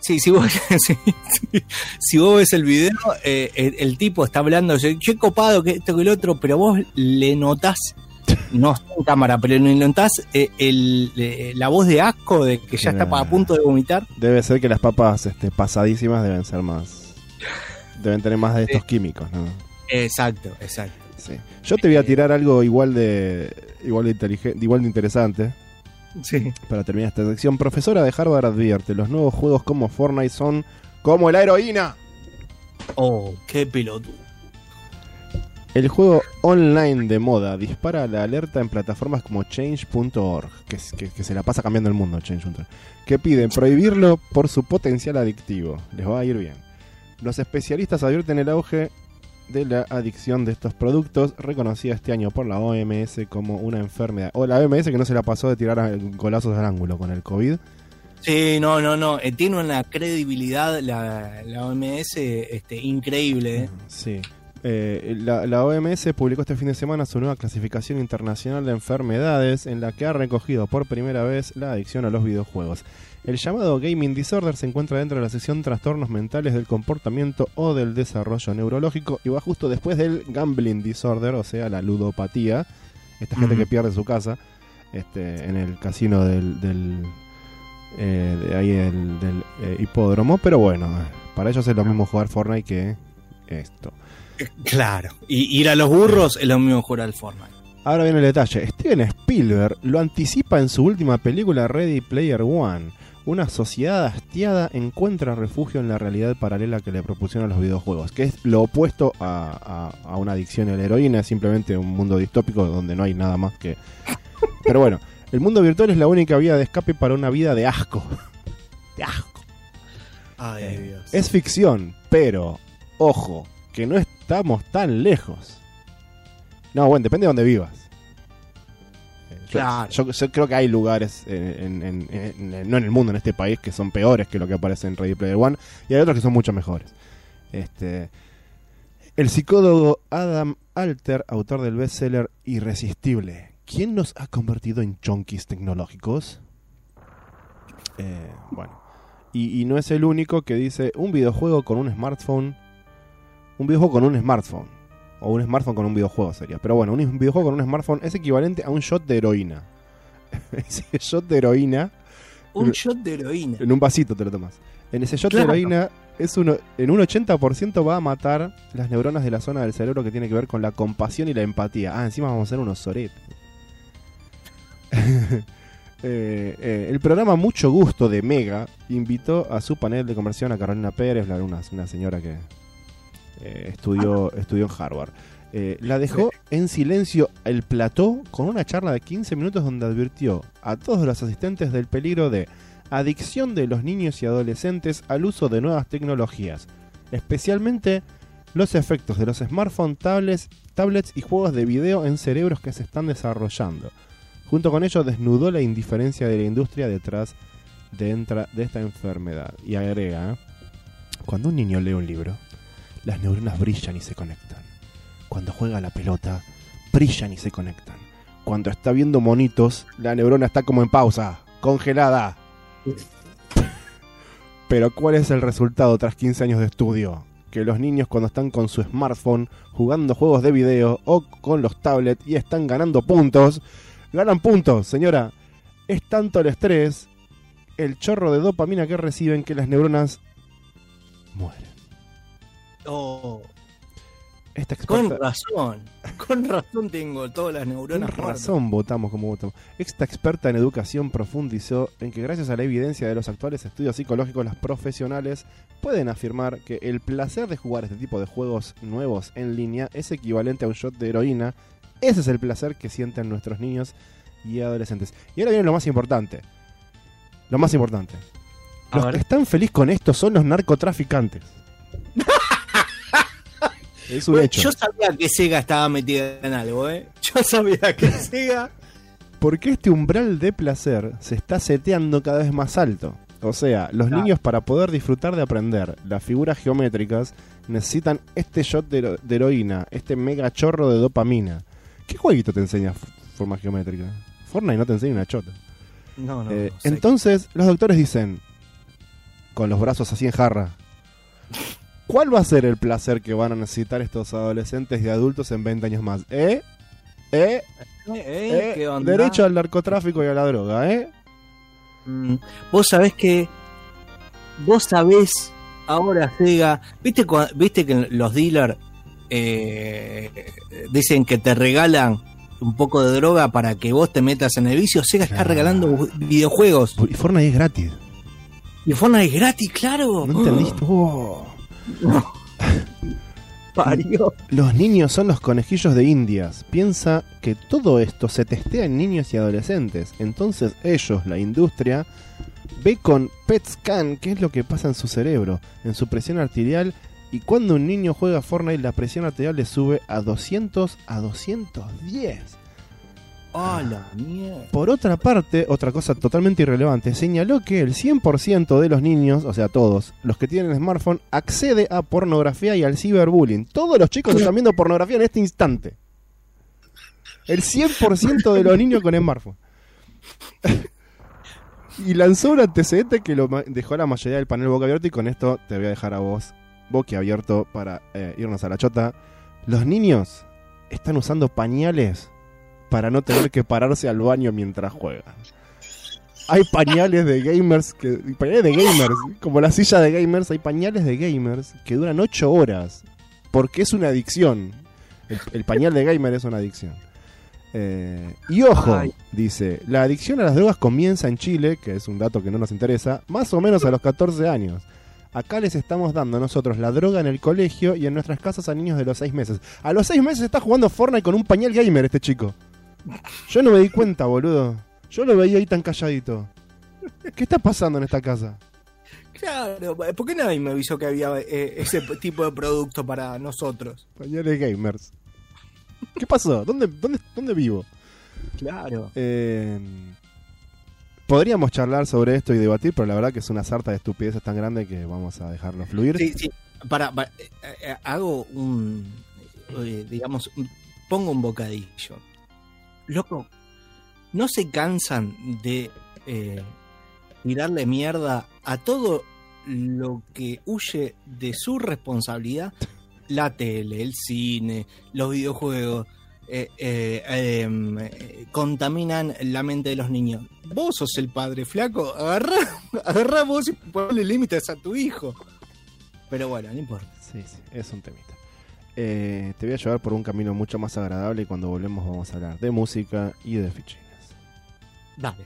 Sí, si vos, sí, sí. si vos ves el video, eh, el, el tipo está hablando, yo he copado que esto que el otro, pero vos le notás, no está en cámara, pero le notás el, la voz de asco de que ya está a punto de vomitar. Debe ser que las papas este, pasadísimas deben ser más. Deben tener más de estos químicos, ¿no? Exacto, exacto. Sí. Yo te voy a tirar algo igual de. igual de inteligente, igual de interesante. Sí. Para terminar esta sección, profesora de Harvard advierte: los nuevos juegos como Fortnite son como la heroína. Oh, qué pelotudo. El juego online de moda dispara la alerta en plataformas como change.org, que- que se la pasa cambiando el mundo, change.org, que piden prohibirlo por su potencial adictivo. Les va a ir bien. Los especialistas advierten el auge de la adicción de estos productos, reconocida este año por la OMS como una enfermedad. O la OMS que no se la pasó de tirar a- golazos al ángulo con el COVID. Sí, no, no, no. eh, tiene una credibilidad la, la OMS este, increíble. ¿eh? Sí. Eh, la, la OMS publicó este fin de semana su nueva clasificación internacional de enfermedades en la que ha recogido por primera vez la adicción a los videojuegos. El llamado gaming disorder se encuentra dentro de la sección trastornos mentales del comportamiento o del desarrollo neurológico y va justo después del gambling disorder, o sea, la ludopatía. Esta gente que pierde su casa este, en el casino del, del, eh, de ahí del, del, eh, hipódromo. Pero bueno, para ellos es lo mismo jugar Fortnite que esto. Claro. Y ir a los burros es lo mismo jugar al Fortnite. Ahora viene el detalle. Steven Spielberg lo anticipa en su última película Ready Player One. Una sociedad hastiada encuentra refugio en la realidad paralela que le proporcionan los videojuegos, que es lo opuesto a, a- a una adicción a la heroína, es simplemente un mundo distópico donde no hay nada más que... Pero bueno, el mundo virtual es la única vía de escape para una vida de asco. De asco. Ay, Dios. Es ficción, pero, ojo, que no estamos tan lejos. No, bueno, depende de donde vivas. Eh, yo- Claro. Yo, yo creo que hay lugares, en- en- en- en- no en el mundo, en este país, que son peores que lo que aparece en Ready Player One, y hay otros que son mucho mejores. Este, el psicólogo Adam Alter, autor del bestseller Irresistible, ¿quién nos ha convertido en junkies tecnológicos? Eh, bueno, y, y no es el único que dice un videojuego con un smartphone. Un videojuego con un smartphone. O un smartphone con un videojuego sería. Pero bueno, un videojuego con un smartphone es equivalente a un shot de heroína. Ese shot de heroína, Un shot de heroína. en un vasito te lo tomas. En ese shot Claro. de heroína, es uno, en un 80% va a matar las neuronas de la zona del cerebro que tiene que ver con la compasión y la empatía. Ah, encima vamos a ser unos soretes. Eh, eh, el programa Mucho Gusto de Mega invitó a su panel de conversión a Carolina Pérez, la- una, una señora que eh, estudió, estudió en Harvard. Eh, la dejó en silencio el plató con una charla de 15 minutos donde advirtió a todos los asistentes del peligro de adicción de los niños y adolescentes al uso de nuevas tecnologías, especialmente los efectos de los smartphones, tablets, tablets y juegos de video en cerebros que se están desarrollando. Junto con ello desnudó la indiferencia de la industria detrás de, entra- de esta enfermedad. Y agrega, ¿eh? cuando un niño lee un libro, las neuronas brillan y se conectan. Cuando juega la pelota, brillan y se conectan. Cuando está viendo monitos, la neurona está como en pausa, congelada. Pero ¿cuál es el resultado tras 15 años de estudio? Que los niños cuando están con su smartphone jugando juegos de video o con los tablets y están ganando puntos, ganan puntos, señora. Es tanto el estrés, el chorro de dopamina que reciben que las neuronas mueren. Oh, Esta con razón. Con razón tengo todas las con neuronas muertas. razón votamos como votamos. Esta experta en educación profundizó en que gracias a la evidencia de los actuales estudios psicológicos, los profesionales pueden afirmar que el placer de jugar este tipo de juegos nuevos en línea es equivalente a un shot de heroína. Ese es el placer que sienten nuestros niños y adolescentes. Y ahora viene lo más importante. Lo más importante. Los que están felices con esto son los narcotraficantes. es un Bueno, hecho. Yo sabía que Sega estaba metida en algo, ¿eh? Yo sabía que Sega. Porque este umbral de placer se está seteando cada vez más alto. O sea, los Claro. niños para poder disfrutar de aprender las figuras geométricas necesitan este shot de, hero- de heroína, este mega chorro de dopamina. ¿Qué jueguito te enseña forma geométrica? Fortnite no te enseña una chota. No, no, Eh, no sé. entonces, los doctores dicen, con los brazos así en jarra, ¿cuál va a ser el placer que van a necesitar estos adolescentes y adultos en 20 años más? ¿Eh? ¿Eh? Eh, eh, ¿Eh? ¿Qué onda? Derecho al narcotráfico y a la droga, ¿eh? Mm, Vos sabés que. Vos sabés ahora, Sega. ¿Viste, ¿Viste que los dealers eh, dicen que te regalan un poco de droga para que vos te metas en el vicio? Sega está regalando videojuegos. Y Fortnite es gratis. Y Fortnite es gratis, claro. ¿No entendiste? Oh. Parió. Los niños son los conejillos de indias. Piensa que todo esto se testea en niños y adolescentes. Entonces ellos, la industria, ve con PET scan qué es lo que pasa en su cerebro, en su presión arterial. Y cuando un niño juega Fortnite, la presión arterial le sube a 200 a 210. Por otra parte, otra cosa totalmente irrelevante, señaló que el 100% de los niños, o sea, todos, los que tienen smartphone, accede a pornografía y al ciberbullying. Todos los chicos están viendo pornografía en este instante. El 100% de los niños con smartphone. y lanzó un antecedente que lo dejó la mayoría del panel boca abierto y con esto te voy a dejar a vos boca abierto para eh, irnos a la chota. Los niños están usando pañales para no tener que pararse al baño mientras juegan. Hay pañales de gamers que. Pañales de gamers. Como la silla de gamers, hay pañales de gamers que duran 8 horas. Porque es una adicción. El, el pañal de gamer es una adicción. Eh, y ojo, Ay. dice, la adicción a las drogas comienza en Chile, que es un dato que no nos interesa, más o menos a los 14 años. Acá les estamos dando nosotros la droga en el colegio y en nuestras casas a niños de los 6 meses. A los 6 meses está jugando Fortnite con un pañal gamer este chico. Yo no me di cuenta, boludo. Yo lo veía ahí tan calladito. ¿Qué está pasando en esta casa? Claro, ¿por qué nadie me avisó que había eh, ese tipo de producto para nosotros? Pañales gamers. ¿Qué pasó? ¿Dónde, dónde, dónde vivo? Claro. Eh, podríamos charlar sobre esto y debatir, pero la verdad que es una sarta de estupideces tan grande que vamos a dejarlo fluir. Sí, sí. Para, para, eh, hago un, digamos, un- pongo un bocadillo. Loco, ¿no se cansan de eh, tirarle mierda a todo lo que huye de su responsabilidad? La tele, el cine, los videojuegos. eh, eh, em, eh, contaminan la mente de los niños. Vos sos el padre flaco, agarrá, agarrá vos y ponle límites a tu hijo. Pero bueno, no importa. Sí, sí, es un temita. Eh, te voy a llevar por un camino mucho más agradable y cuando volvemos vamos a hablar de música y de fichines. Dale.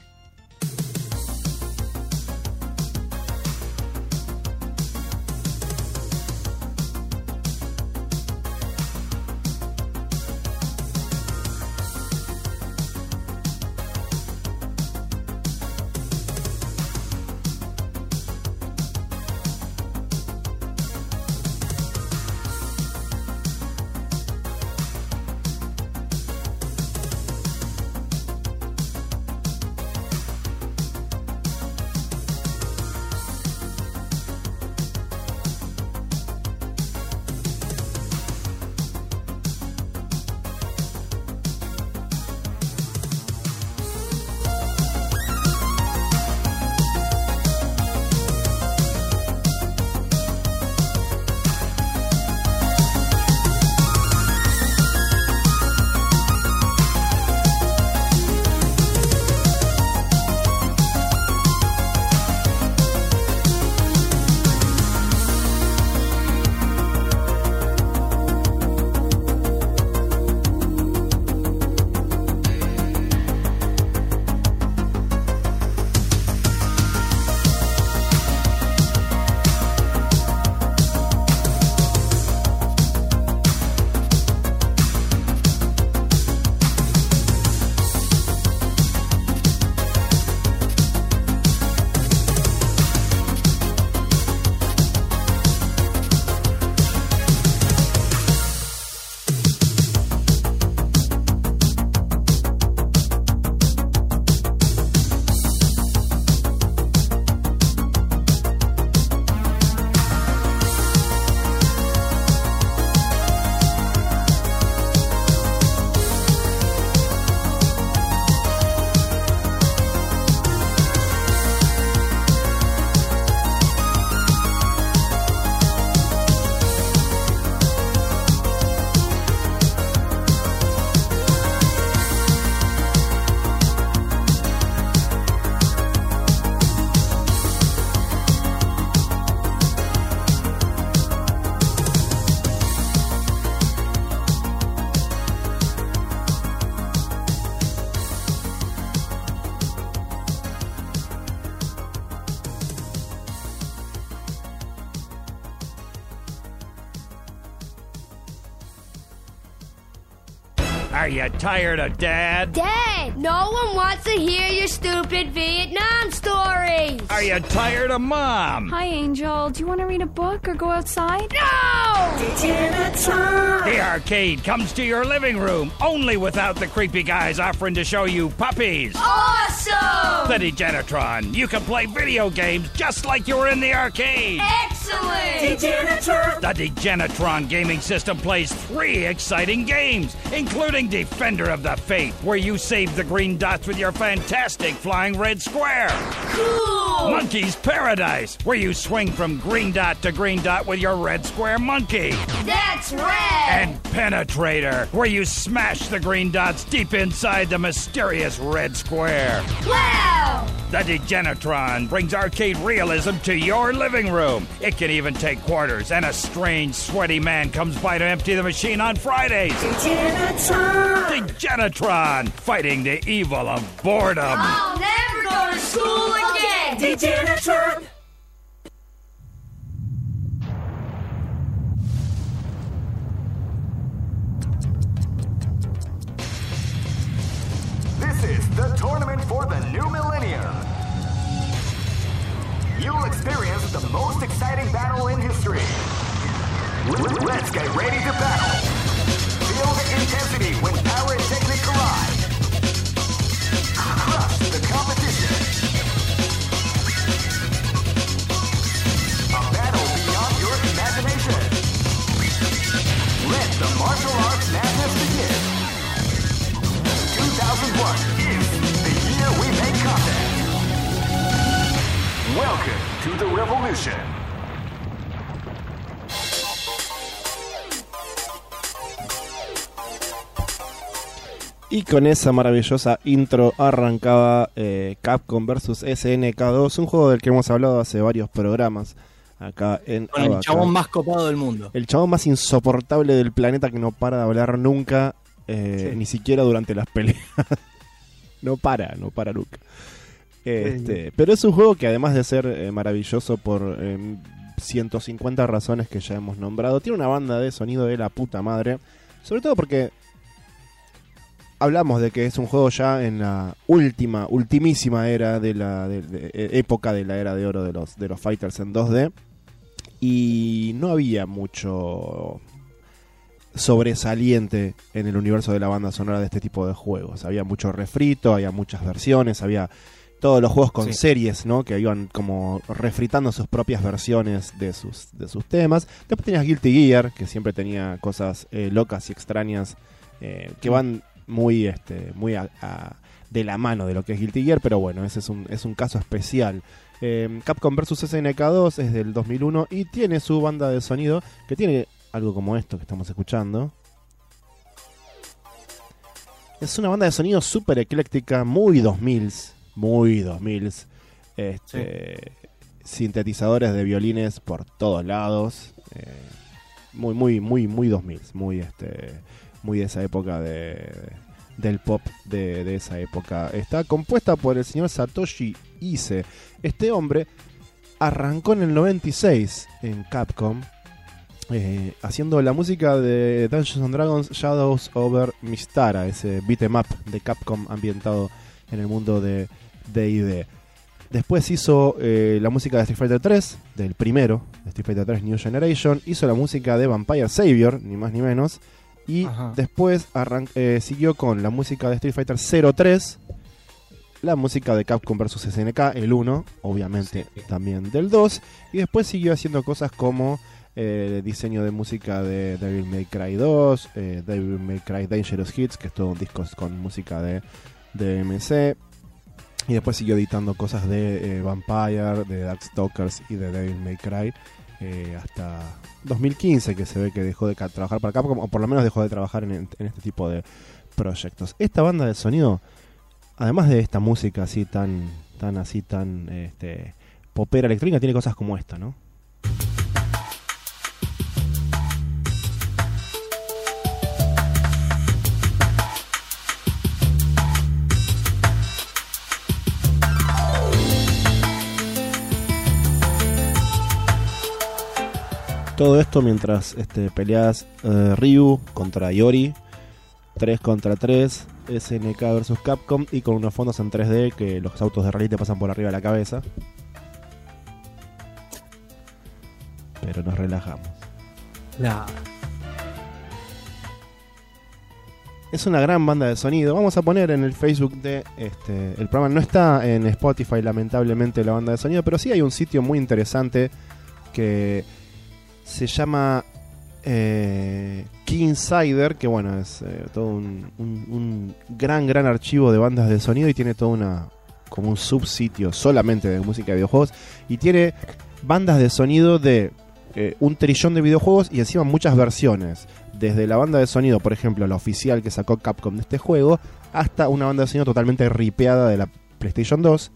Tired of dad? Dad, no one wants to hear your stupid Vietnam stories. Are you tired of mom? Hi, Angel. Do you want to read a book or go outside? No! The arcade comes to your living room, only without the creepy guys offering to show you puppies. Awesome! The Degenitron. You can play video games just like you were in the arcade. Excellent! The Degenitron gaming system plays three exciting games, including Defender of the Faith, where you save the green dots with your fantastic flying red square. Cool! Monkey's Paradise, where you swing from green dot to green dot with your red square monkey. That's red! And Penetrator, where you smash the green dots deep inside the mysterious red square. wow! The Degenitron brings arcade realism to your living room. It can even take quarters, and a strange, sweaty man comes by to empty the machine on Fridays. Degenitron, fighting the evil of boredom. I'll never go to school again! This the for the new millennium. You'll experience the most exciting battle in history. Let's get ready to battle. Feel the intensity when power and technique collide. Crush the competition. A battle beyond your imagination. Let the martial arts madness begin. 2001 Welcome to the revolution. Y con esa maravillosa intro arrancaba eh, Capcom vs SNK2, un juego del que hemos hablado hace varios programas acá en Con el Abaca. chabón más copado del mundo. El chabón más insoportable del planeta que no para de hablar nunca, eh, Sí. ni siquiera durante las peleas. no para, no para nunca. Este, pero es un juego que además de ser eh, maravilloso por eh, 150 razones que ya hemos nombrado, tiene una banda de sonido de la puta madre. Sobre todo porque hablamos de que es un juego ya en la última, ultimísima era de la eh, época de la era de oro de los, de los fighters en 2D. Y no había mucho sobresaliente en el universo de la banda sonora de este tipo de juegos. Había mucho refrito, había muchas versiones, había todos los juegos con Sí. series, ¿no? Que iban como refritando sus propias versiones de sus, de sus temas. Después tenías Guilty Gear, que siempre tenía cosas eh, locas y extrañas eh, que van muy, este, muy a- a- de la mano de lo que es Guilty Gear, pero bueno, ese es un, es un caso especial. Eh, Capcom vs SNK2 es del 2001 y tiene su banda de sonido que tiene algo como esto que estamos escuchando. Es una banda de sonido súper ecléctica, muy 2000s, muy 2000s. Este, Sintetizadores de violines por todos lados. eh, muy, muy, muy, muy 2000s, muy, este, muy de esa época de, del pop de, de esa época. Está compuesta por el señor Satoshi Ise. Este hombre arrancó en el 96 en Capcom eh, haciendo la música de Dungeons and Dragons Shadows over Mistara, ese beat 'em up de Capcom ambientado en el mundo de D&D. Después hizo eh, la música de Street Fighter 3, del primero, de Street Fighter 3 New Generation. Hizo la música de Vampire Savior, ni más ni menos. Y Ajá. después arran- eh, siguió con la música de Street Fighter 03, la música de Capcom vs SNK, el 1, obviamente Sí. también del 2. Y después siguió haciendo cosas como eh, diseño de música de Devil May Cry 2, eh, Devil May Cry Dangerous Hits, que es todo un disco con música de, de MC. Y después siguió editando cosas de eh, Vampire, de Darkstalkers y de Devil May Cry. eh, hasta 2015 que se ve que dejó de trabajar para Capcom, o por lo menos dejó de trabajar en, en este tipo de proyectos. Esta banda de sonido, además de esta música así tan, tan así, tan este, popera electrónica, tiene cosas como esta, ¿no? Todo esto mientras este, peleas eh, Ryu contra Yori, 3 contra 3, SNK versus Capcom y con unos fondos en 3D que los autos de rally te pasan por arriba de la cabeza. Pero nos relajamos. La- Es una gran banda de sonido. Vamos a poner en el Facebook de este. El programa no está en Spotify, lamentablemente, la banda de sonido, pero sí hay un sitio muy interesante que se llama eh, Keyinsider, que bueno, es eh, todo un, un- gran, gran archivo de bandas de sonido y tiene toda una. como un subsitio solamente de música de videojuegos. Y tiene bandas de sonido de eh, un trillón de videojuegos y encima muchas versiones. Desde la banda de sonido, por ejemplo, la oficial que sacó Capcom de este juego, hasta una banda de sonido totalmente ripeada de la PlayStation 2,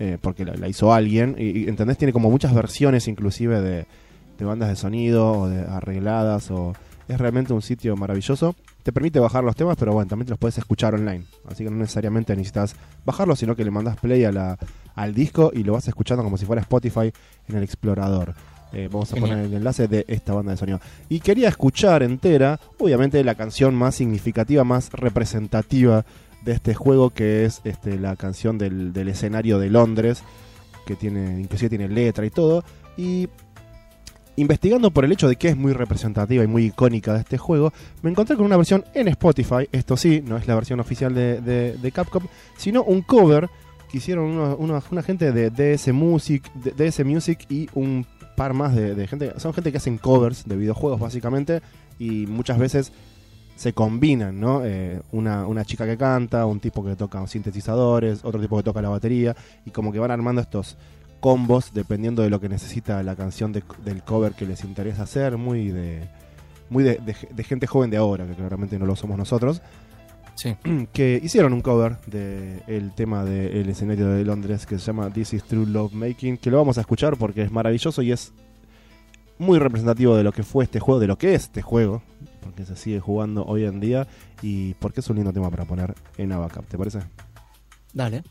eh, porque la, hizo alguien. Y, ¿entendés? Tiene como muchas versiones inclusive de, de bandas de sonido o de arregladas. o Es realmente un sitio maravilloso. Te permite bajar los temas, pero bueno, también te los puedes escuchar online. Así que no necesariamente necesitas bajarlos, sino que le mandas play a la, al disco y lo vas escuchando como si fuera Spotify en el explorador. Eh, vamos a Genial. poner el enlace de esta banda de sonido. Y quería escuchar entera, obviamente, la canción más significativa, más representativa de este juego, que es este, la canción del, del escenario de Londres, que tiene, inclusive tiene letra y todo. Y investigando por el hecho de que es muy representativa y muy icónica de este juego, me encontré con una versión en Spotify, esto sí, no es la versión oficial de, Capcom, sino un cover que hicieron una gente de DS Music, Music y un par más de, gente, son gente que hacen covers de videojuegos básicamente y muchas veces se combinan, ¿no? Eh, una chica que canta, un tipo que toca sintetizadores, otro tipo que toca la batería y como que van armando estos combos dependiendo de lo que necesita la canción de- del cover que les interesa hacer, muy de muy de, de- de gente joven de ahora, que claramente no lo somos nosotros, Sí. que hicieron un cover del tema del escenario de Londres que se llama This is True Love Making, que lo vamos a escuchar porque es maravilloso y es muy representativo de lo que fue este juego, de lo que es este juego, porque se sigue jugando hoy en día y porque es un lindo tema para poner en Abacap, ¿te parece? Dale.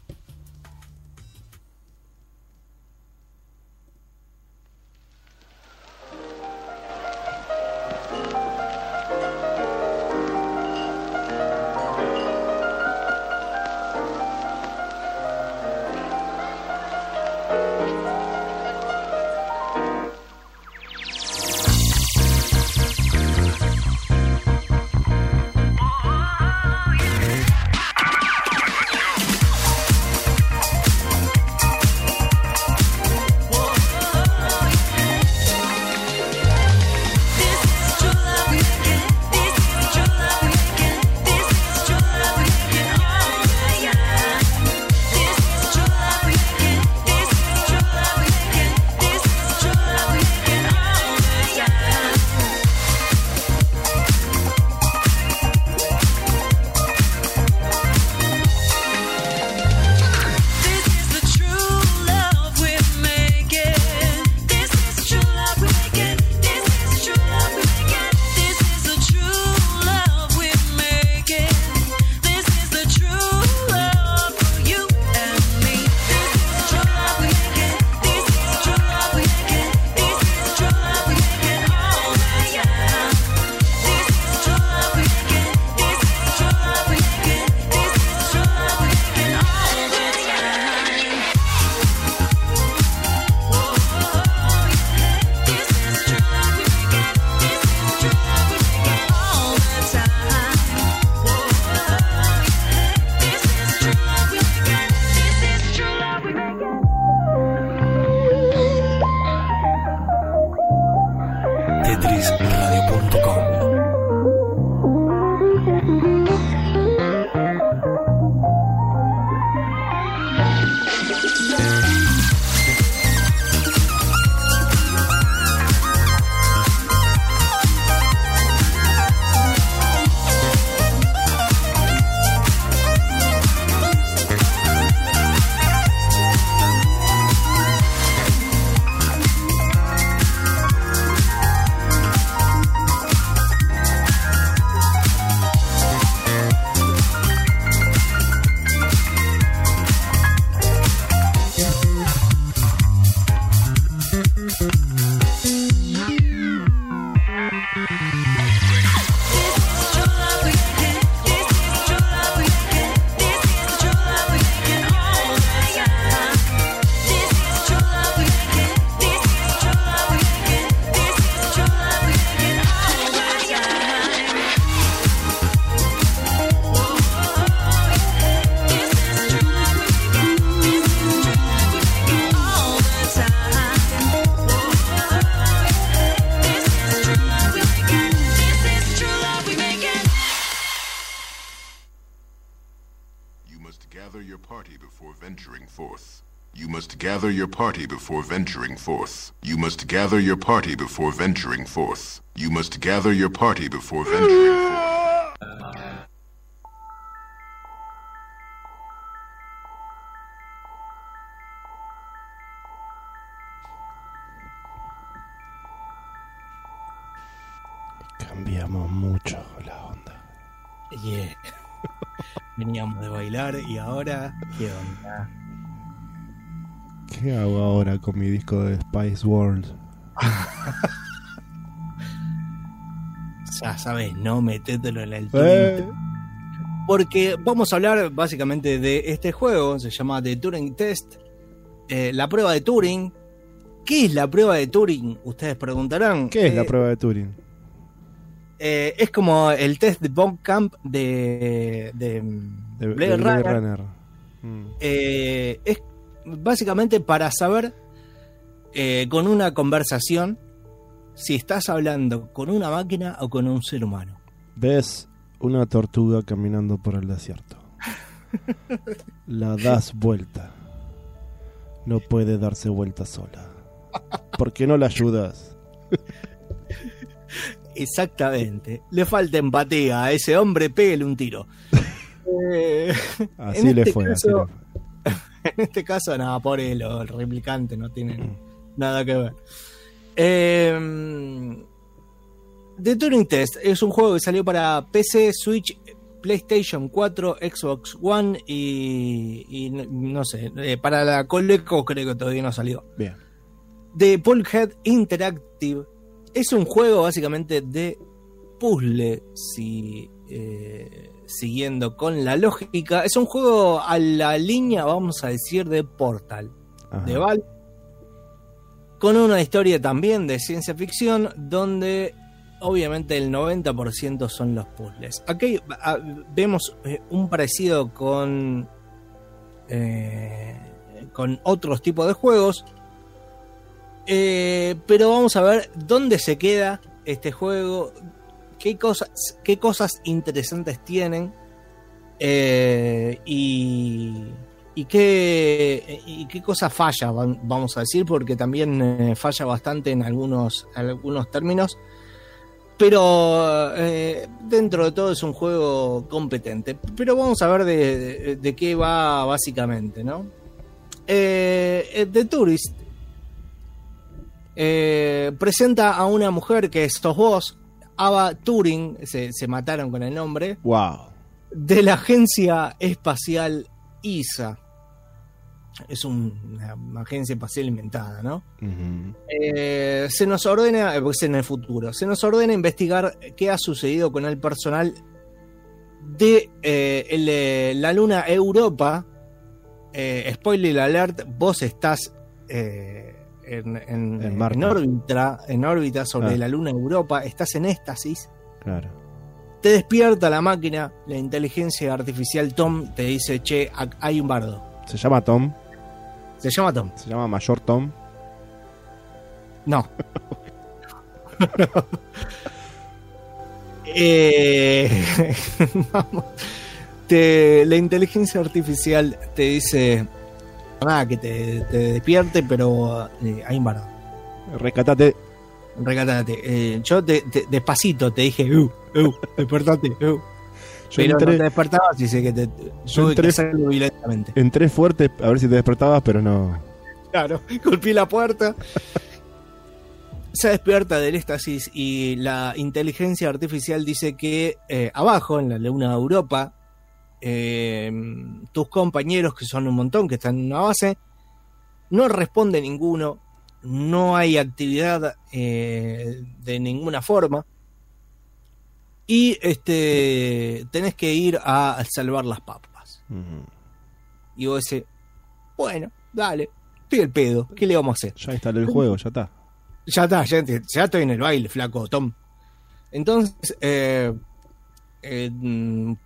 Party before venturing forth. You must gather your party before venturing forth. You must gather your party before venturing forth. Cambiamos mucho la onda. Yeah. Veníamos de bailar y ahora, ¿qué onda? ¿Qué hago ahora con mi disco de Spice World? Ya sabes, no metételo en el Eh. Porque vamos a hablar básicamente de este juego, se llama The Turing Test, eh, la prueba de Turing. ¿Qué es la prueba de Turing? Ustedes preguntarán. ¿Qué es Eh, la prueba de Turing? eh, es como el test de Bomb Camp de, de, De, Blade de Blade Runner. Runner. Mm. Eh, es básicamente para saber eh, con una conversación si estás hablando con una máquina o con un ser humano. Ves una tortuga caminando por el desierto. La das vuelta. No puede darse vuelta sola. ¿Por qué no la ayudas? Exactamente. Le falta empatía a ese hombre, pégale un tiro. Eh, Así En le este fue. así le fue. en este caso, nada, por él, el replicante no tienen nada que ver. Eh, The Turing Test es un juego que salió para PC, Switch, PlayStation 4, Xbox One y, y no, no sé, eh, para la Coleco creo que todavía no salió. Bien. de Pulphead Interactive es un juego básicamente de puzzle, si, eh, siguiendo con la lógica. Es un juego a la línea, vamos a decir, de Portal, Ajá. de Valve, con una historia también de ciencia ficción, donde obviamente el 90% son los puzzles. Aquí vemos eh, un parecido con, eh, con otros tipos de juegos. Eh, pero vamos a ver dónde se queda este juego, qué cosas, qué cosas interesantes tienen eh, y, y, qué, y qué cosas falla, vam- vamos a decir, porque también eh, falla bastante en algunos, algunos términos. Pero eh, dentro de todo es un juego competente. Pero vamos a ver de, de- qué va básicamente, ¿no? Eh, The Tourist presenta a una mujer que es vos, Ava Turing, se, se mataron con el nombre, Wow. de la agencia espacial ISA. Es un- una agencia espacial inventada, ¿no? Eh, se nos ordena, eh, porque es en el futuro, se nos ordena investigar qué ha sucedido con el personal de eh, el, la luna Europa. Eh, spoiler alert, vos estás eh, en, en- En Marte. en órbita, en órbita sobre la luna Europa, estás en éxtasis. Claro. Te despierta la máquina, la inteligencia artificial Tom te dice, che, hay un bardo. Se llama Tom. Se llama Tom. Se llama Mayor Tom. No. Eh, vamos. Te- la inteligencia artificial te dice nada que te, te despierte, pero eh, hay un bardo. Rescatate. Recatate. Eh, yo te, te- despacito te dije, uh, uh, despertate, uh. Yo pero entré, no te despertabas y sé que te Yo tuve que entré- hacerlo violentamente. entré fuerte a ver si te despertabas, pero no. Claro, golpeé la puerta. Se despierta del éxtasis y la inteligencia artificial dice que eh, abajo, en la luna Europa, eh, tus compañeros, que son un montón, que están en una base, no responde ninguno, no hay actividad eh, de ninguna forma. Y este tenés que ir a salvar las papas. Y vos decís, bueno, dale, estoy el pedo, ¿qué le vamos a hacer? Ya instalé el juego, ya está. Ya está, ya, ya estoy en el baile, flaco, Tom. Entonces, eh,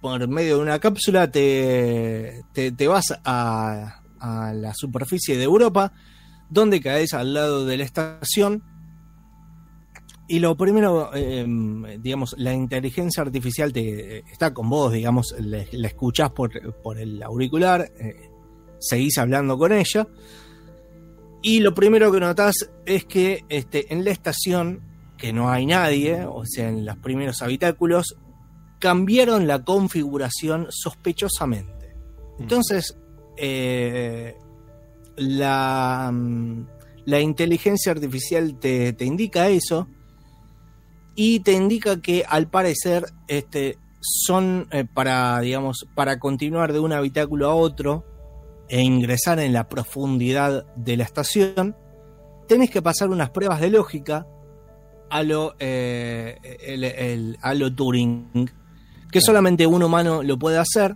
por medio de una cápsula te, te, vas a, a la superficie de Europa, donde caes al lado de la estación y lo primero, eh, digamos, la inteligencia artificial te está con vos, digamos, la escuchás por, por el auricular, eh, seguís hablando con ella. Y lo primero que notás es que este, en la estación, que no hay nadie, o sea, en los primeros habitáculos, cambiaron la configuración sospechosamente. Entonces, eh, la, mm, la inteligencia artificial te, te indica eso y te indica que al parecer este, son eh, para, digamos, para continuar de un habitáculo a otro e ingresar en la profundidad de la estación, tenés que pasar unas pruebas de lógica a lo, eh, el- el- a lo Turing, que solamente un humano lo puede hacer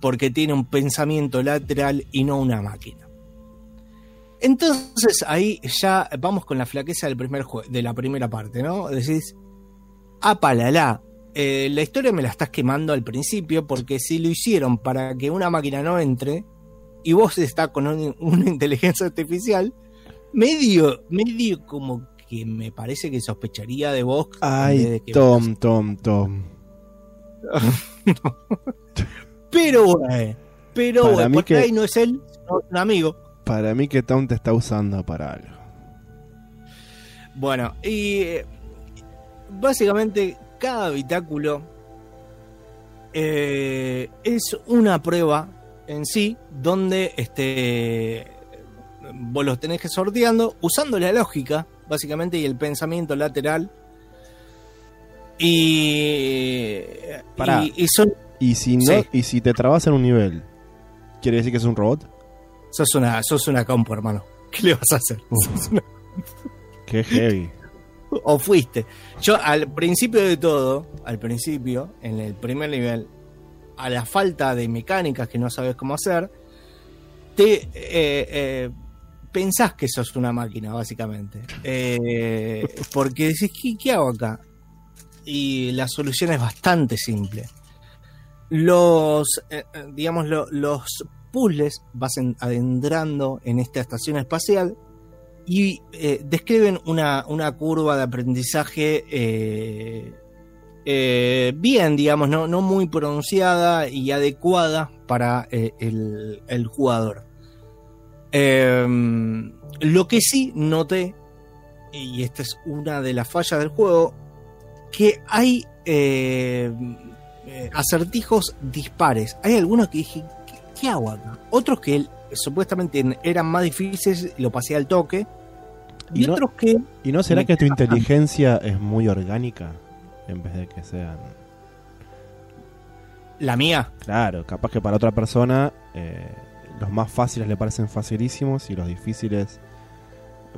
porque tiene un pensamiento lateral y no una máquina. Entonces ahí ya vamos con la flaqueza del primer de la primera parte, ¿no? Decís, apalala, eh, la historia me la estás quemando al principio porque si lo hicieron para que una máquina no entre y vos estás con un- una inteligencia artificial, medio, medio como que me parece que sospecharía de vos. de Ay, que Tom, Tom, Tom. Pero bueno, pero Para porque que- ahí no es él, sino un amigo. Para mí que Tom te está usando para algo. Bueno, y eh, básicamente cada habitáculo eh, es una prueba en sí donde este vos los tenés que sorteando usando la lógica, básicamente, y el pensamiento lateral. Y, Pará. y, y son, Y si no, Sí. y si te trabas en un nivel, ¿quiere decir que es un robot? sos una, sos una compu, hermano. ¿Qué le vas a hacer? Sos una- Qué heavy. o fuiste. Yo al principio de todo, al principio, en el primer nivel, a la falta de mecánicas que no sabes cómo hacer, te eh, eh, pensás que sos una máquina, básicamente. Eh, porque decís, ¿qué, qué hago acá? Y la solución es bastante simple. Los, eh, eh, digamos, lo- los puzzles vas en- adentrando en esta estación espacial y eh, describen una, una curva de aprendizaje bien, digamos, no, no muy pronunciada y adecuada para el, el jugador. Eh, lo que sí noté, y esta es una de las fallas del juego, que hay eh, eh, acertijos dispares. Hay algunos que dije, ¿qué, qué hago acá? Otros que supuestamente eran más difíciles, lo pasé al toque. Y, Y no- otros que ¿Y no será que tu inteligencia es muy orgánica? En vez de que sean. la mía, Claro, capaz que para otra persona eh, los más fáciles le parecen facilísimos y los difíciles.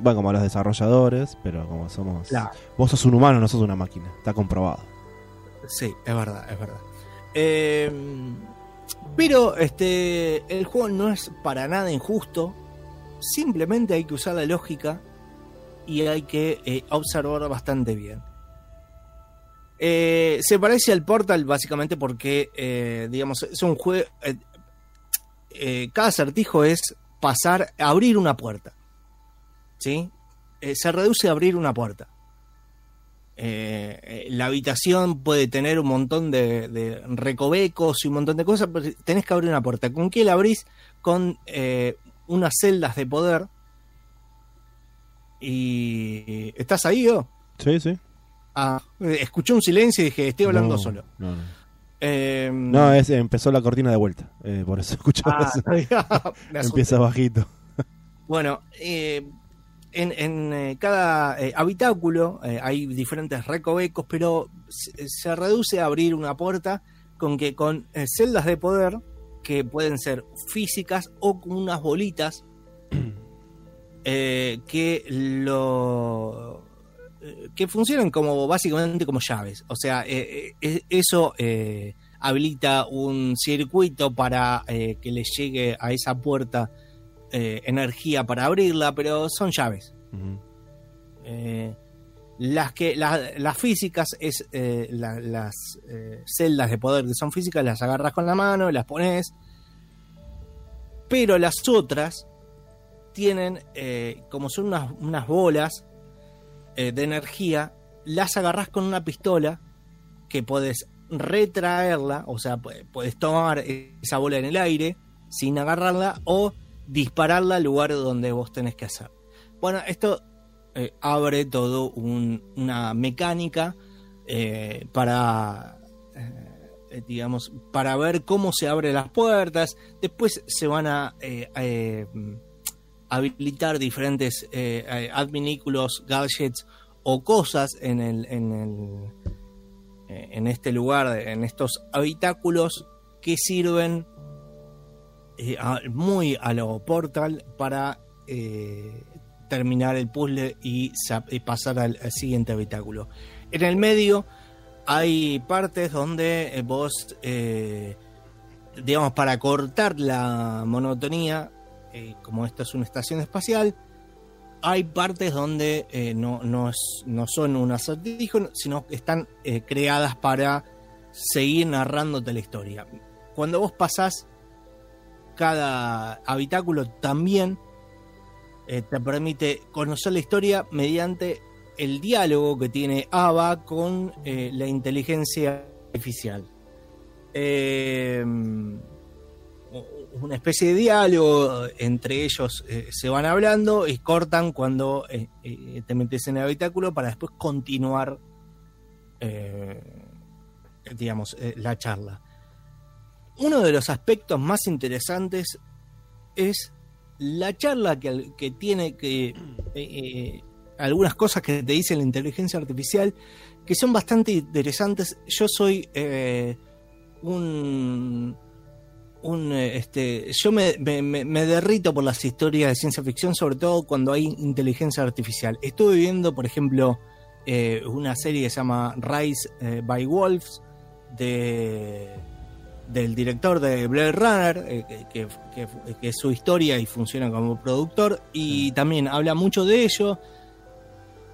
Bueno, como a los desarrolladores, pero como somos. Claro. Vos sos un humano, no sos una máquina. Está comprobado. Sí, es verdad, es verdad. Eh, pero este, el juego no es para nada injusto. Simplemente hay que usar la lógica y hay que eh, observar bastante bien. Eh, se parece al Portal básicamente porque, eh, digamos, es un juego... cada acertijo es pasar, abrir una puerta. ¿Sí? Eh, se reduce a abrir una puerta. Eh, eh, la habitación puede tener un montón de, de recovecos y un montón de cosas, pero tenés que abrir una puerta. ¿Con qué la abrís? Con eh, unas celdas de poder. Y. ¿Estás ahí, yo? Sí, sí. Ah, escuché un silencio y dije, estoy hablando No, solo. No, no. Eh, No, es, empezó la cortina de vuelta. por eso escuchaba ah. Empieza bajito. Bueno, eh, en, en, eh, cada eh, habitáculo eh, hay diferentes recovecos, pero se, se reduce a abrir una puerta con que con celdas de poder que pueden ser físicas o con unas bolitas que lo que funcionan como básicamente como llaves. O sea, eso eh, habilita un circuito para que le llegue a esa puerta eh, energía para abrirla, pero son llaves. Eh, las que la- las físicas es eh, la- las celdas de poder que son físicas las agarras con la mano las pones pero las otras tienen como son unas, unas bolas de energía las agarrás con una pistola que podés retraerla, o sea, podés tomar esa bola en el aire sin agarrarla o dispararla al lugar donde vos tenés que hacer. Bueno, esto eh, abre todo un- una mecánica eh, para, eh, digamos, para ver cómo se abren las puertas. Después se van a habilitar diferentes adminículos, gadgets o cosas en el, en el en este lugar, en estos habitáculos que sirven eh, muy a lo Portal para eh, terminar el puzzle y, sa- y pasar al, siguiente habitáculo. En el medio hay partes donde eh, vos, digamos, para cortar la monotonía, como esta es una estación espacial, hay partes donde no, no, son un acertijo, sino que están creadas para seguir narrándote la historia. Cuando vos pasás cada habitáculo también eh, te permite conocer la historia mediante el diálogo que tiene Ava con eh, la inteligencia artificial. Eh, una especie de diálogo entre ellos se van hablando y cortan cuando te metes en el habitáculo para después continuar digamos la charla uno de los aspectos más interesantes es la charla que, que tiene que eh, eh, algunas cosas que te dice la inteligencia artificial que son bastante interesantes. Yo soy eh, un un este yo me, me- derrito por las historias de ciencia ficción sobre todo cuando hay inteligencia artificial. Estuve viendo por ejemplo una serie que se llama Rise by Wolves de del director de Blade Runner eh, que, que- que- que es su historia y funciona como productor y también habla mucho de ello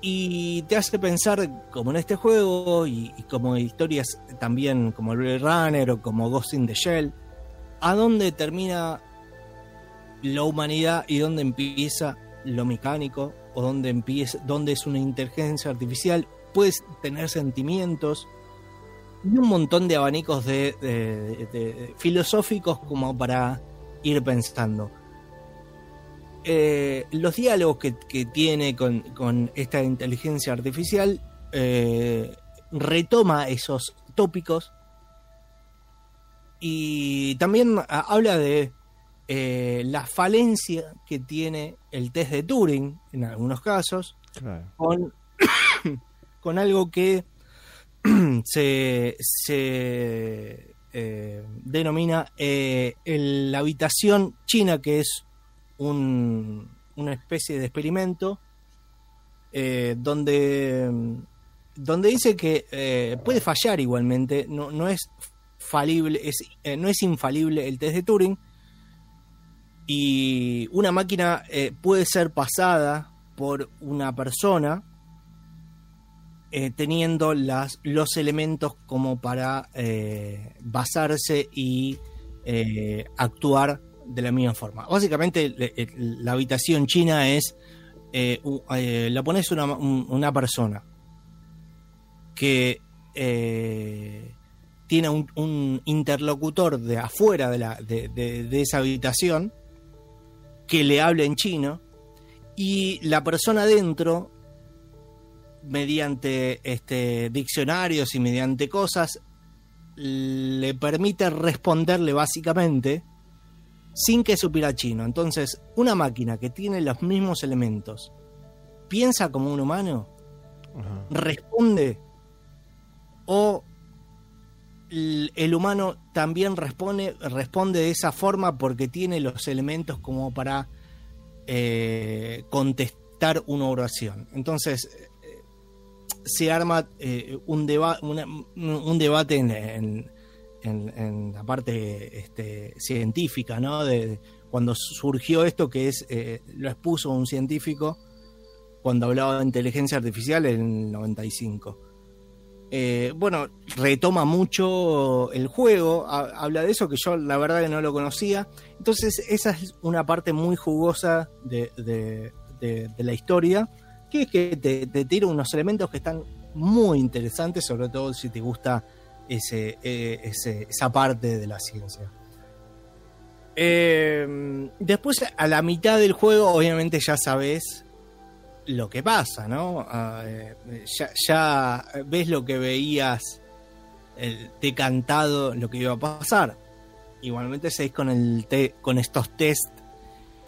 y te hace pensar como en este juego y, y como historias también como Blade Runner o como Ghost in the Shell a dónde termina la humanidad y dónde empieza lo mecánico o dónde empieza dónde es una inteligencia artificial. Puedes tener sentimientos y un montón de abanicos de, de- de- de- filosóficos como para ir pensando Eh, los diálogos que, que tiene con, con esta inteligencia artificial eh, retoma esos tópicos y también habla de eh, la falencia que tiene el test de Turing en algunos casos Claro. con, con algo que se, se eh, denomina eh, la habitación china, que es un- una especie de experimento eh, donde, donde dice que puede fallar igualmente, no, no es falible, no es infalible el test de Turing. Y una máquina puede ser pasada por una persona eh, teniendo las, los elementos como para eh, basarse y eh, actuar de la misma forma. Básicamente la habitación china es, la pones una, un- una persona que tiene un, un interlocutor de afuera de, la, de, de- de esa habitación que le habla en chino y la persona adentro mediante este diccionarios y mediante cosas le permite responderle básicamente sin que supiera chino. Entonces, una máquina que tiene los mismos elementos piensa como un humano, Ajá. responde o el humano también responde, responde de esa forma porque tiene los elementos como para eh, contestar una oración. Entonces, se arma eh, un, deba un debate en, la parte este, científica, ¿no? De, cuando surgió esto, que es eh, lo expuso un científico cuando hablaba de inteligencia artificial en el 95. Eh, bueno, retoma mucho el juego, ha- habla de eso que yo la verdad que no lo conocía. Entonces esa es una parte muy jugosa de la historia, que es que te, te tira unos elementos que están muy interesante, sobre todo si te gusta ese, eh, esa parte de la ciencia. Eh, después, a la mitad del juego, obviamente ya sabes lo que pasa, ¿no? Ah, eh, ya, ves lo que veías el decantado, lo que iba a pasar. Igualmente seguís con, el con estos test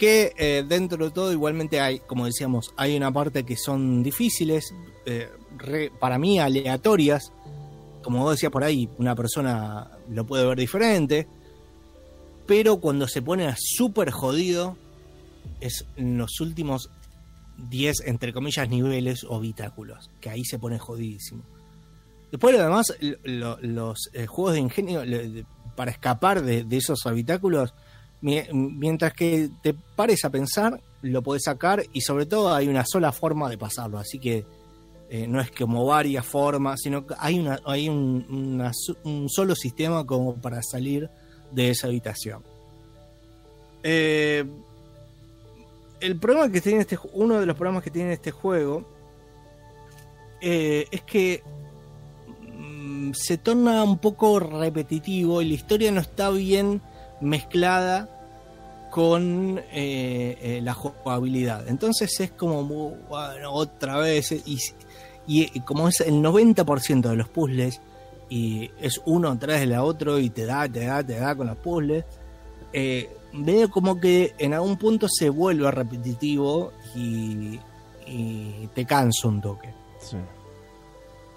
que eh, dentro de todo igualmente hay, como decíamos, hay una parte que son difíciles, eh, para mí aleatorias, como vos decías por ahí, una persona lo puede ver diferente, pero cuando se pone súper jodido, es en los últimos 10, entre comillas, niveles o bitáculos, que ahí se pone jodidísimo. Después, además, lo- lo- los eh, juegos de ingenio, para escapar de, esos habitáculos, mientras que te pares a pensar, lo podés sacar y sobre todo hay una sola forma de pasarlo, así que eh, no es como varias formas, sino que hay, una, hay un, solo sistema como para salir de esa habitación. Eh, el problema que tiene este uno de los problemas que tiene este juego eh, es que mm, se torna un poco repetitivo y la historia no está bien mezclada con eh, eh, la jugabilidad. Entonces es como, otra vez. Y, y como es el 90% de los puzzles, y es uno atrás de la otro, y te da, te da, te da con los puzzles, eh, veo como que en algún punto se vuelve repetitivo y, y te cansa un toque Sí.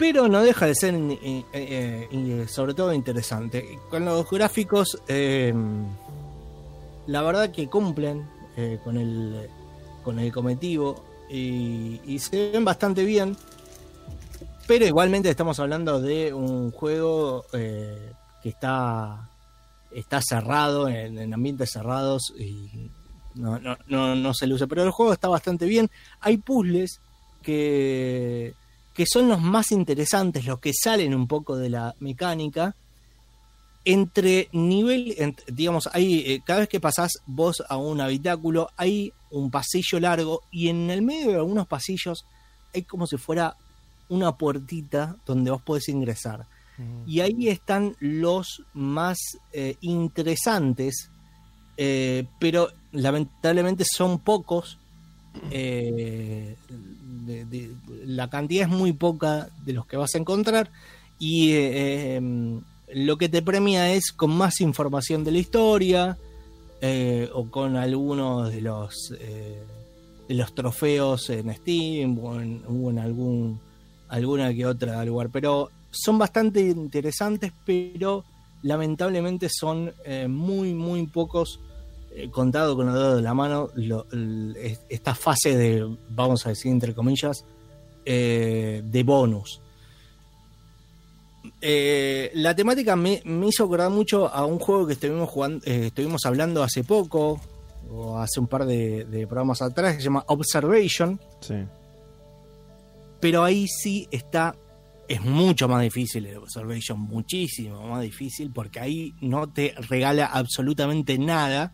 Pero no deja de ser eh, eh, eh, sobre todo interesante. Con los gráficos, la verdad que cumplen con, el, con el cometivo y, se ven bastante bien, pero igualmente estamos hablando de un juego que está, está cerrado, en, en ambientes cerrados y no, no, no, no se luce, pero el juego está bastante bien. Hay puzzles que que son los más interesantes, los que salen un poco de la mecánica. Entre nivel, ent- digamos, hay, eh, cada vez que pasás vos a un habitáculo, hay un pasillo largo y en el medio de algunos pasillos hay como si fuera una puertita donde vos podés ingresar. Y ahí están los más eh, interesantes, eh, pero lamentablemente son pocos. Eh, la cantidad es muy poca de los que vas a encontrar y eh, em, lo que te premia es con más información de la historia eh, o con algunos de los eh, de los trofeos en Steam o en, o en algún alguna que otra lugar. Pero son bastante interesantes pero lamentablemente son eh, muy muy pocos eh, contado con los dedos de la mano lo- esta fase de, vamos a decir entre comillas, eh, de bonus. Eh, la temática me, me hizo acordar mucho a un juego que estuvimos jugando, eh, estuvimos hablando hace poco, o hace un par de, de programas atrás, que se llama Observation, Sí. pero ahí sí está, es mucho más difícil el Observation, muchísimo más difícil, porque ahí no te regala absolutamente nada,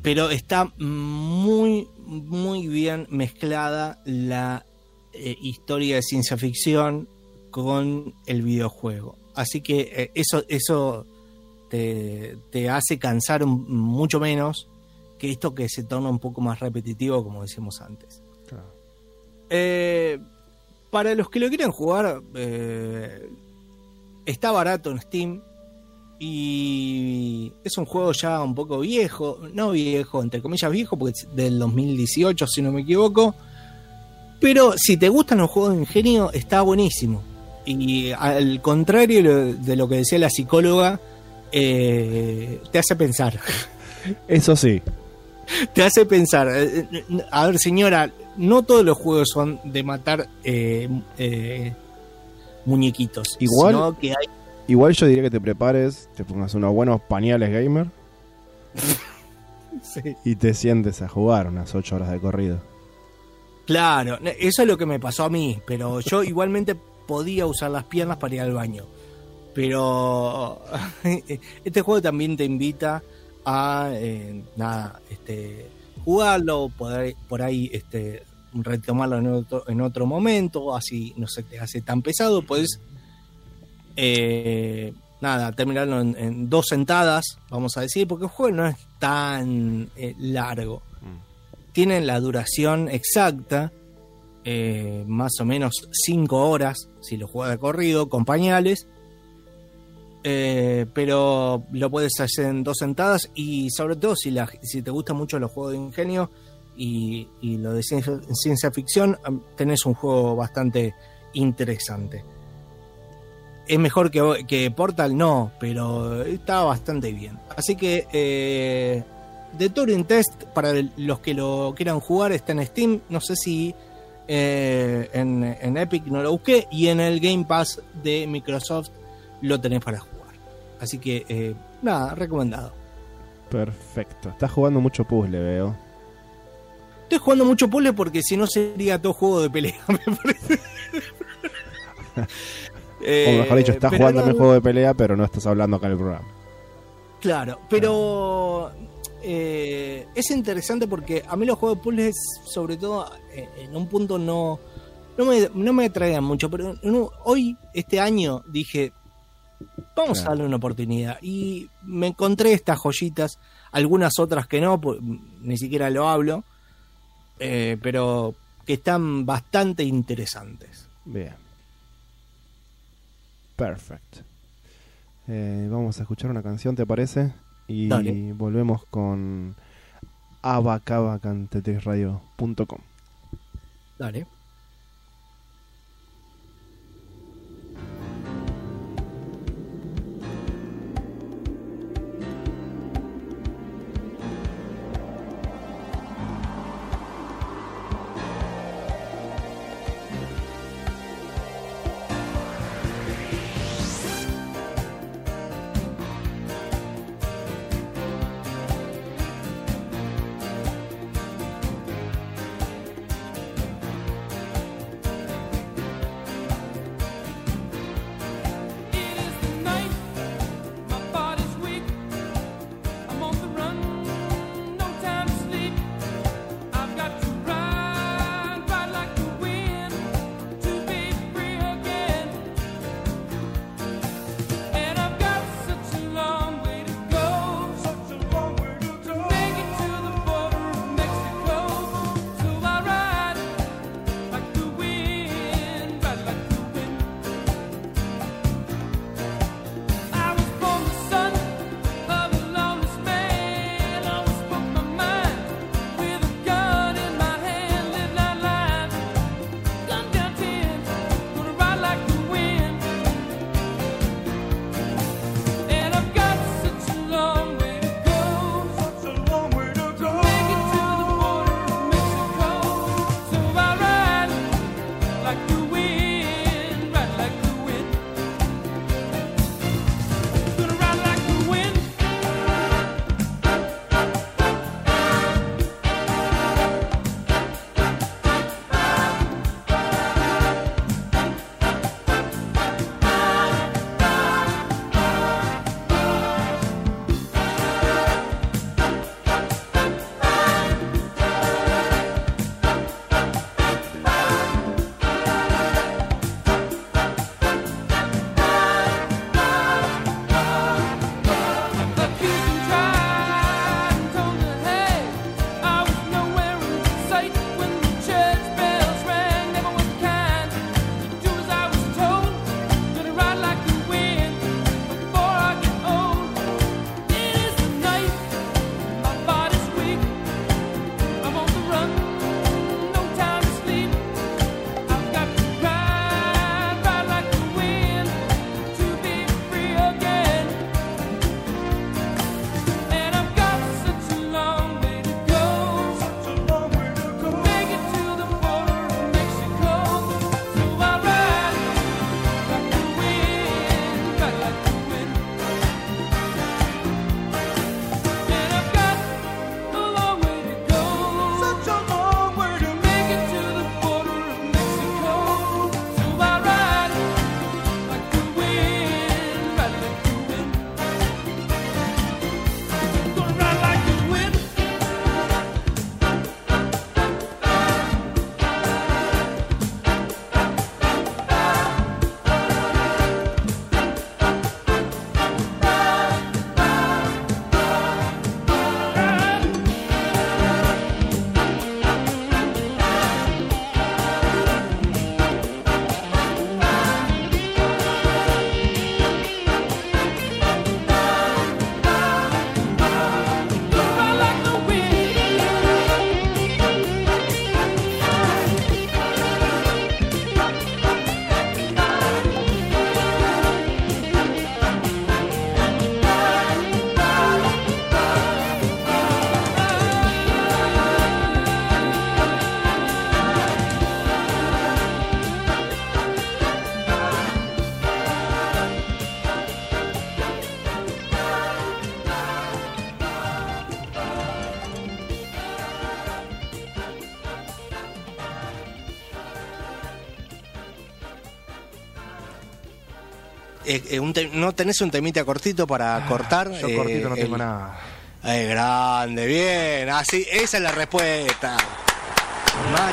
pero está muy, muy bien mezclada la eh, historia de ciencia ficción con el videojuego. Así que eh, eso, eso te, te hace cansar un- mucho menos que esto que se torna un poco más repetitivo, como decíamos antes. Claro. Eh, para los que lo quieran jugar, está barato en Steam. Y es un juego ya un poco viejo, no viejo, entre comillas viejo, porque es del 2018, si no me equivoco. Pero si te gustan los juegos de ingenio, está buenísimo. Y al contrario de lo- que decía la psicóloga, eh, te hace pensar. Eso sí. te hace pensar. eh, eh, A ver, señora, no todos los juegos son de matar eh, eh, muñequitos. Igual- sino que hay. Igual yo diría que te prepares, te pongas unos buenos pañales gamer sí. y te sientes a jugar unas 8 horas de corrido. Claro, eso es lo que me pasó a mí, pero yo igualmente podía usar las piernas para ir al baño. Pero este juego también te invita a eh, nada, este, jugarlo, poder, por ahí este, retomarlo en otro, en otro momento, así no se te hace tan pesado, puedes eh, nada, terminarlo en, en dos sentadas, vamos a decir, porque el juego no es tan eh, largo. Tienen la duración exacta, eh, más o menos 5 horas, si lo juegas de corrido, con pañales. Eh, pero lo puedes hacer en dos sentadas y sobre todo si, la, si te gustan mucho los juegos de ingenio y, y lo de ciencia, ciencia ficción, tenés un juego bastante interesante. ¿Es mejor que, que Portal? No, pero está bastante bien. Así que eh, The Turing Test, para los que lo quieran jugar, está en Steam. No sé si eh, en, en Epic no lo busqué. Y en el Game Pass de Microsoft lo tenés para jugar. Así que, eh, nada, recomendado. Perfecto. Estás jugando mucho puzzle, veo. Estoy jugando mucho puzzle porque si no sería todo juego de pelea, me parece. O mejor dicho, estás Eh, jugando en el juego de pelea, pero no estás hablando acá en el programa. Claro, pero eh, es interesante porque a mí los juegos de puzzles, sobre todo eh, en un punto, no, no, me, no me atraían mucho. Pero hoy, este año, dije, vamos Claro. a darle una oportunidad. Y me encontré estas joyitas, algunas otras que no, pues, ni siquiera lo hablo, eh, pero que están bastante interesantes. Bien. Perfecto. Eh, vamos a escuchar una canción, ¿te parece? Y Dale. volvemos con abacabacantetrisradio.com. Dale. Eh, eh, un te- ¿no tenés un temita cortito para cortar? Ah, Yo Eh, cortito no tengo el- nada. Eh, grande, bien, así, esa es la respuesta. Ma-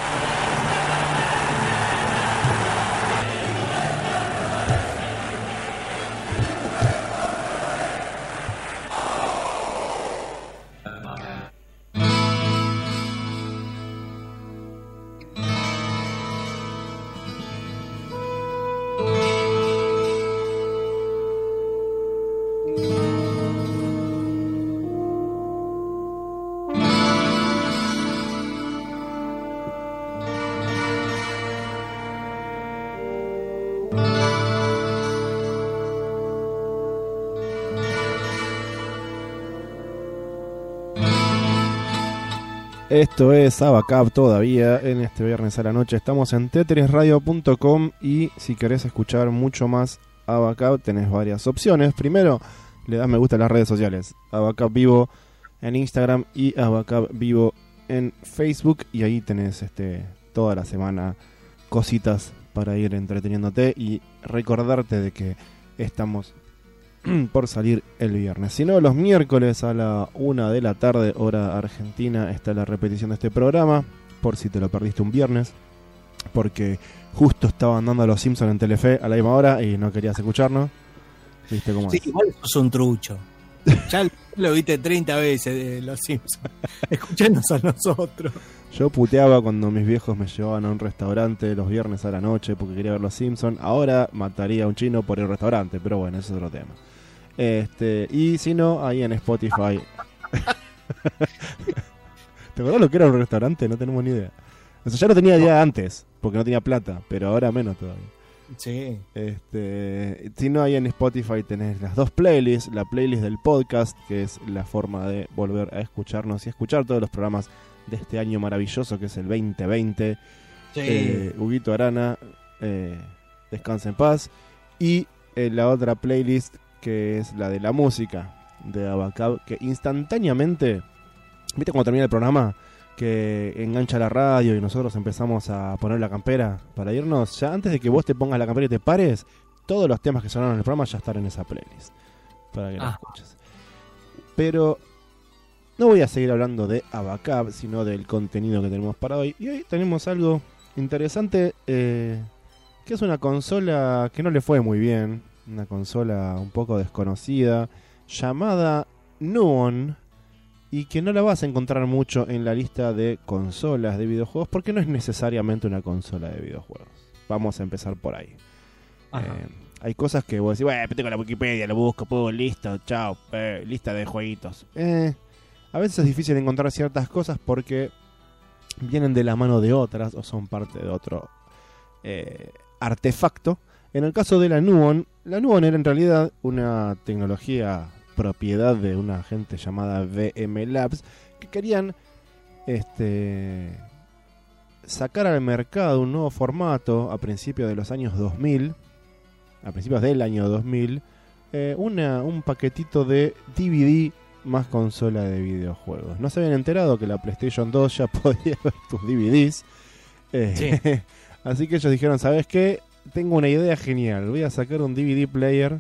Esto es Abacab todavía en este viernes a la noche. Estamos en tetrisradio.com y si querés escuchar mucho más Abacab tenés varias opciones. Primero, le das me gusta a las redes sociales. Abacab Vivo en Instagram y Abacab Vivo en Facebook y ahí tenés este toda la semana cositas para ir entreteniéndote y recordarte de que estamos por salir el viernes. Si no, los miércoles a la una de la tarde, hora argentina, está la repetición de este programa. Por si te lo perdiste un viernes. Porque justo estaban dando a los Simpsons en Telefe a la misma hora y no querías escucharnos. ¿Viste cómo Sí, es? igual sos un trucho. Ya lo- viste 30 veces de Los Simpsons. Escuchanos a nosotros. Yo puteaba cuando mis viejos me llevaban a un restaurante los viernes a la noche porque quería ver los Simpsons. Ahora mataría a un chino por el restaurante, pero bueno, ese es otro tema. Este, y si no, ahí en Spotify. ¿Te acordás lo que era un restaurante? No tenemos ni idea. O sea, ya lo tenía idea antes, porque no tenía plata, pero ahora menos todavía. Sí. Este, si no, ahí en Spotify tenés las dos playlists, la playlist del podcast, que es la forma de volver a escucharnos y escuchar todos los programas de este año maravilloso que es el 2020. Sí. Eh, Huguito Arana, eh, descansa en paz. Y eh, la otra playlist que es la de la música de Abacab, que instantáneamente, ¿viste cuando termina el programa? Que engancha la radio y nosotros empezamos a poner la campera para irnos. Ya antes de que vos te pongas la campera y te pares, todos los temas que sonaron en el programa ya están en esa playlist. Para que la Ah. escuches. Pero no voy a seguir hablando de Abacab, sino del contenido que tenemos para hoy. Y hoy tenemos algo interesante, eh, que es una consola que no le fue muy bien, una consola un poco desconocida, llamada Nuon, y que no la vas a encontrar mucho en la lista de consolas de videojuegos, porque no es necesariamente una consola de videojuegos. Vamos a empezar por ahí. Eh, hay cosas que vos decís, bueno, tengo la Wikipedia, lo busco, puedo, listo, chao, eh, lista de jueguitos. Eh, a veces es difícil encontrar ciertas cosas porque vienen de la mano de otras o son parte de otro eh, artefacto. En el caso de la Nuon, la Nuon era en realidad una tecnología propiedad de una gente llamada VM Labs que querían este sacar al mercado un nuevo formato a principios de los años 2000, a principios del año 2000, eh, una, un paquetito de DVD más consola de videojuegos. No se habían enterado que la PlayStation 2 ya podía ver tus DVDs. Eh, así que ellos dijeron, ¿sabes qué? Tengo una idea genial. Voy a sacar un DVD player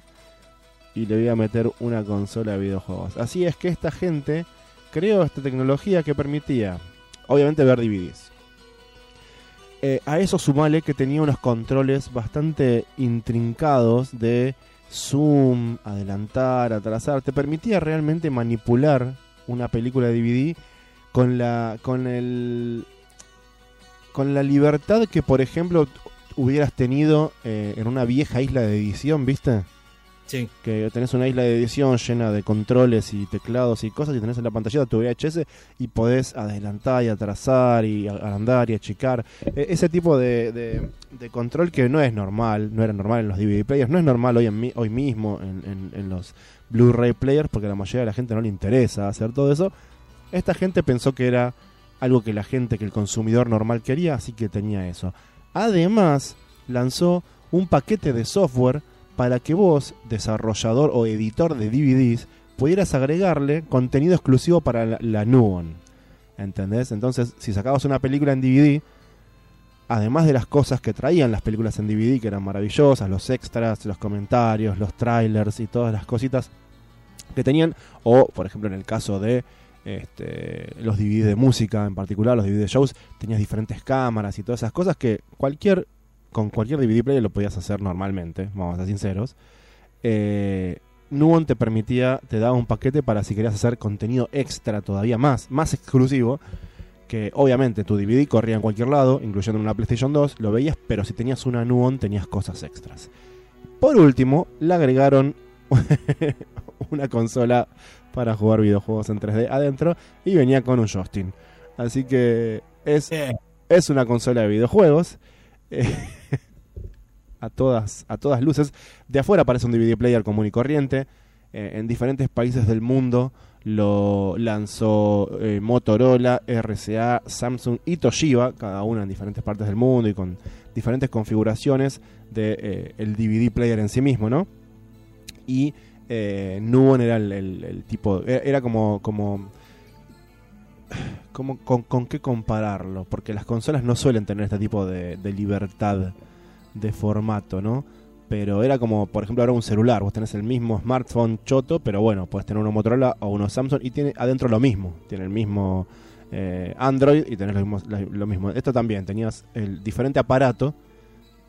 y le voy a meter una consola de videojuegos. Así es que esta gente creó esta tecnología que permitía, obviamente, ver DVDs. Eh, a eso sumale que tenía unos controles bastante intrincados de zoom, adelantar, atrasar. Te permitía realmente manipular una película DVD con la con el con la libertad que por ejemplo hubieras tenido eh, en una vieja isla de edición, ¿viste? Sí. que tenés una isla de edición llena de controles y teclados y cosas y tenés en la pantalla tu VHS y podés adelantar y atrasar y agrandar y achicar. E- ese tipo de, control que no es normal, no era normal en los DVD players, no es normal hoy, en mi- hoy mismo en, en- en los Blu-ray players porque a la mayoría de la gente no le interesa hacer todo eso. Esta gente pensó que era algo que la gente, que el consumidor normal quería, así que tenía eso. Además, lanzó un paquete de software para que vos, desarrollador o editor de DVDs, pudieras agregarle contenido exclusivo para la, la Nuon. ¿Entendés? Entonces, si sacabas una película en DVD, además de las cosas que traían las películas en DVD, que eran maravillosas, los extras, los comentarios, los trailers y todas las cositas que tenían, o por ejemplo en el caso de este, los DVD de música en particular, los DVD de shows, tenías diferentes cámaras y todas esas cosas que cualquier con cualquier DVD player lo podías hacer normalmente, vamos a ser sinceros. Eh, Nuon te permitía, te daba un paquete para si querías hacer contenido extra todavía más, más exclusivo, que obviamente tu DVD corría en cualquier lado, incluyendo una PlayStation 2, lo veías, pero si tenías una Nuon tenías cosas extras. Por último, le agregaron una consola para jugar videojuegos en 3D adentro y venía con un joystick. Así que es, es una consola de videojuegos. Eh, a todas, a todas luces. De afuera parece un DVD player común y corriente. Eh, en diferentes países del mundo lo lanzó eh, Motorola, RCA, Samsung y Toshiba, cada una en diferentes partes del mundo y con diferentes configuraciones de eh, el DVD player en sí mismo, ¿no? Y Nuon era el tipo, era, era como, como, como con, con qué compararlo, porque las consolas no suelen tener este tipo de, de libertad de formato, ¿no? Pero era como, por ejemplo, ahora un celular. Vos tenés el mismo smartphone choto, pero bueno, puedes tener uno Motorola o uno Samsung y tiene adentro lo mismo. Tiene el mismo eh, Android y tenés lo mismo, la- lo mismo. Esto también, tenías el diferente aparato,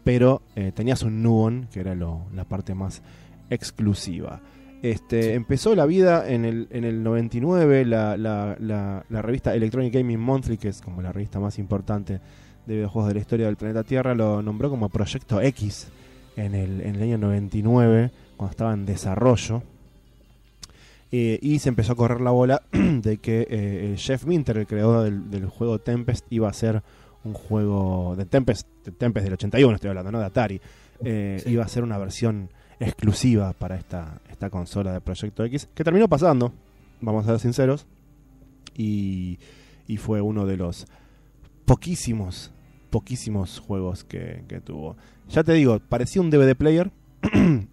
pero eh, tenías un Nuon, que era lo- la parte más exclusiva. Este, Empezó la vida en el, en el 99, la, la, la, la revista Electronic Gaming Monthly, que es como la revista más importante de videojuegos de la historia del planeta Tierra, lo nombró como Proyecto X en el, en el año 99, cuando estaba en desarrollo. Eh, y se empezó a correr la bola de que eh, Jeff Minter, el creador del, del juego Tempest, iba a ser un juego de Tempest, de Tempest del 81, estoy hablando, ¿no? De Atari. Eh, Sí. Iba a ser una versión exclusiva para esta, esta consola de Proyecto X, que terminó pasando, vamos a ser sinceros, y, y fue uno de los poquísimos, poquísimos juegos que, que tuvo. Ya te digo, parecía un DVD player,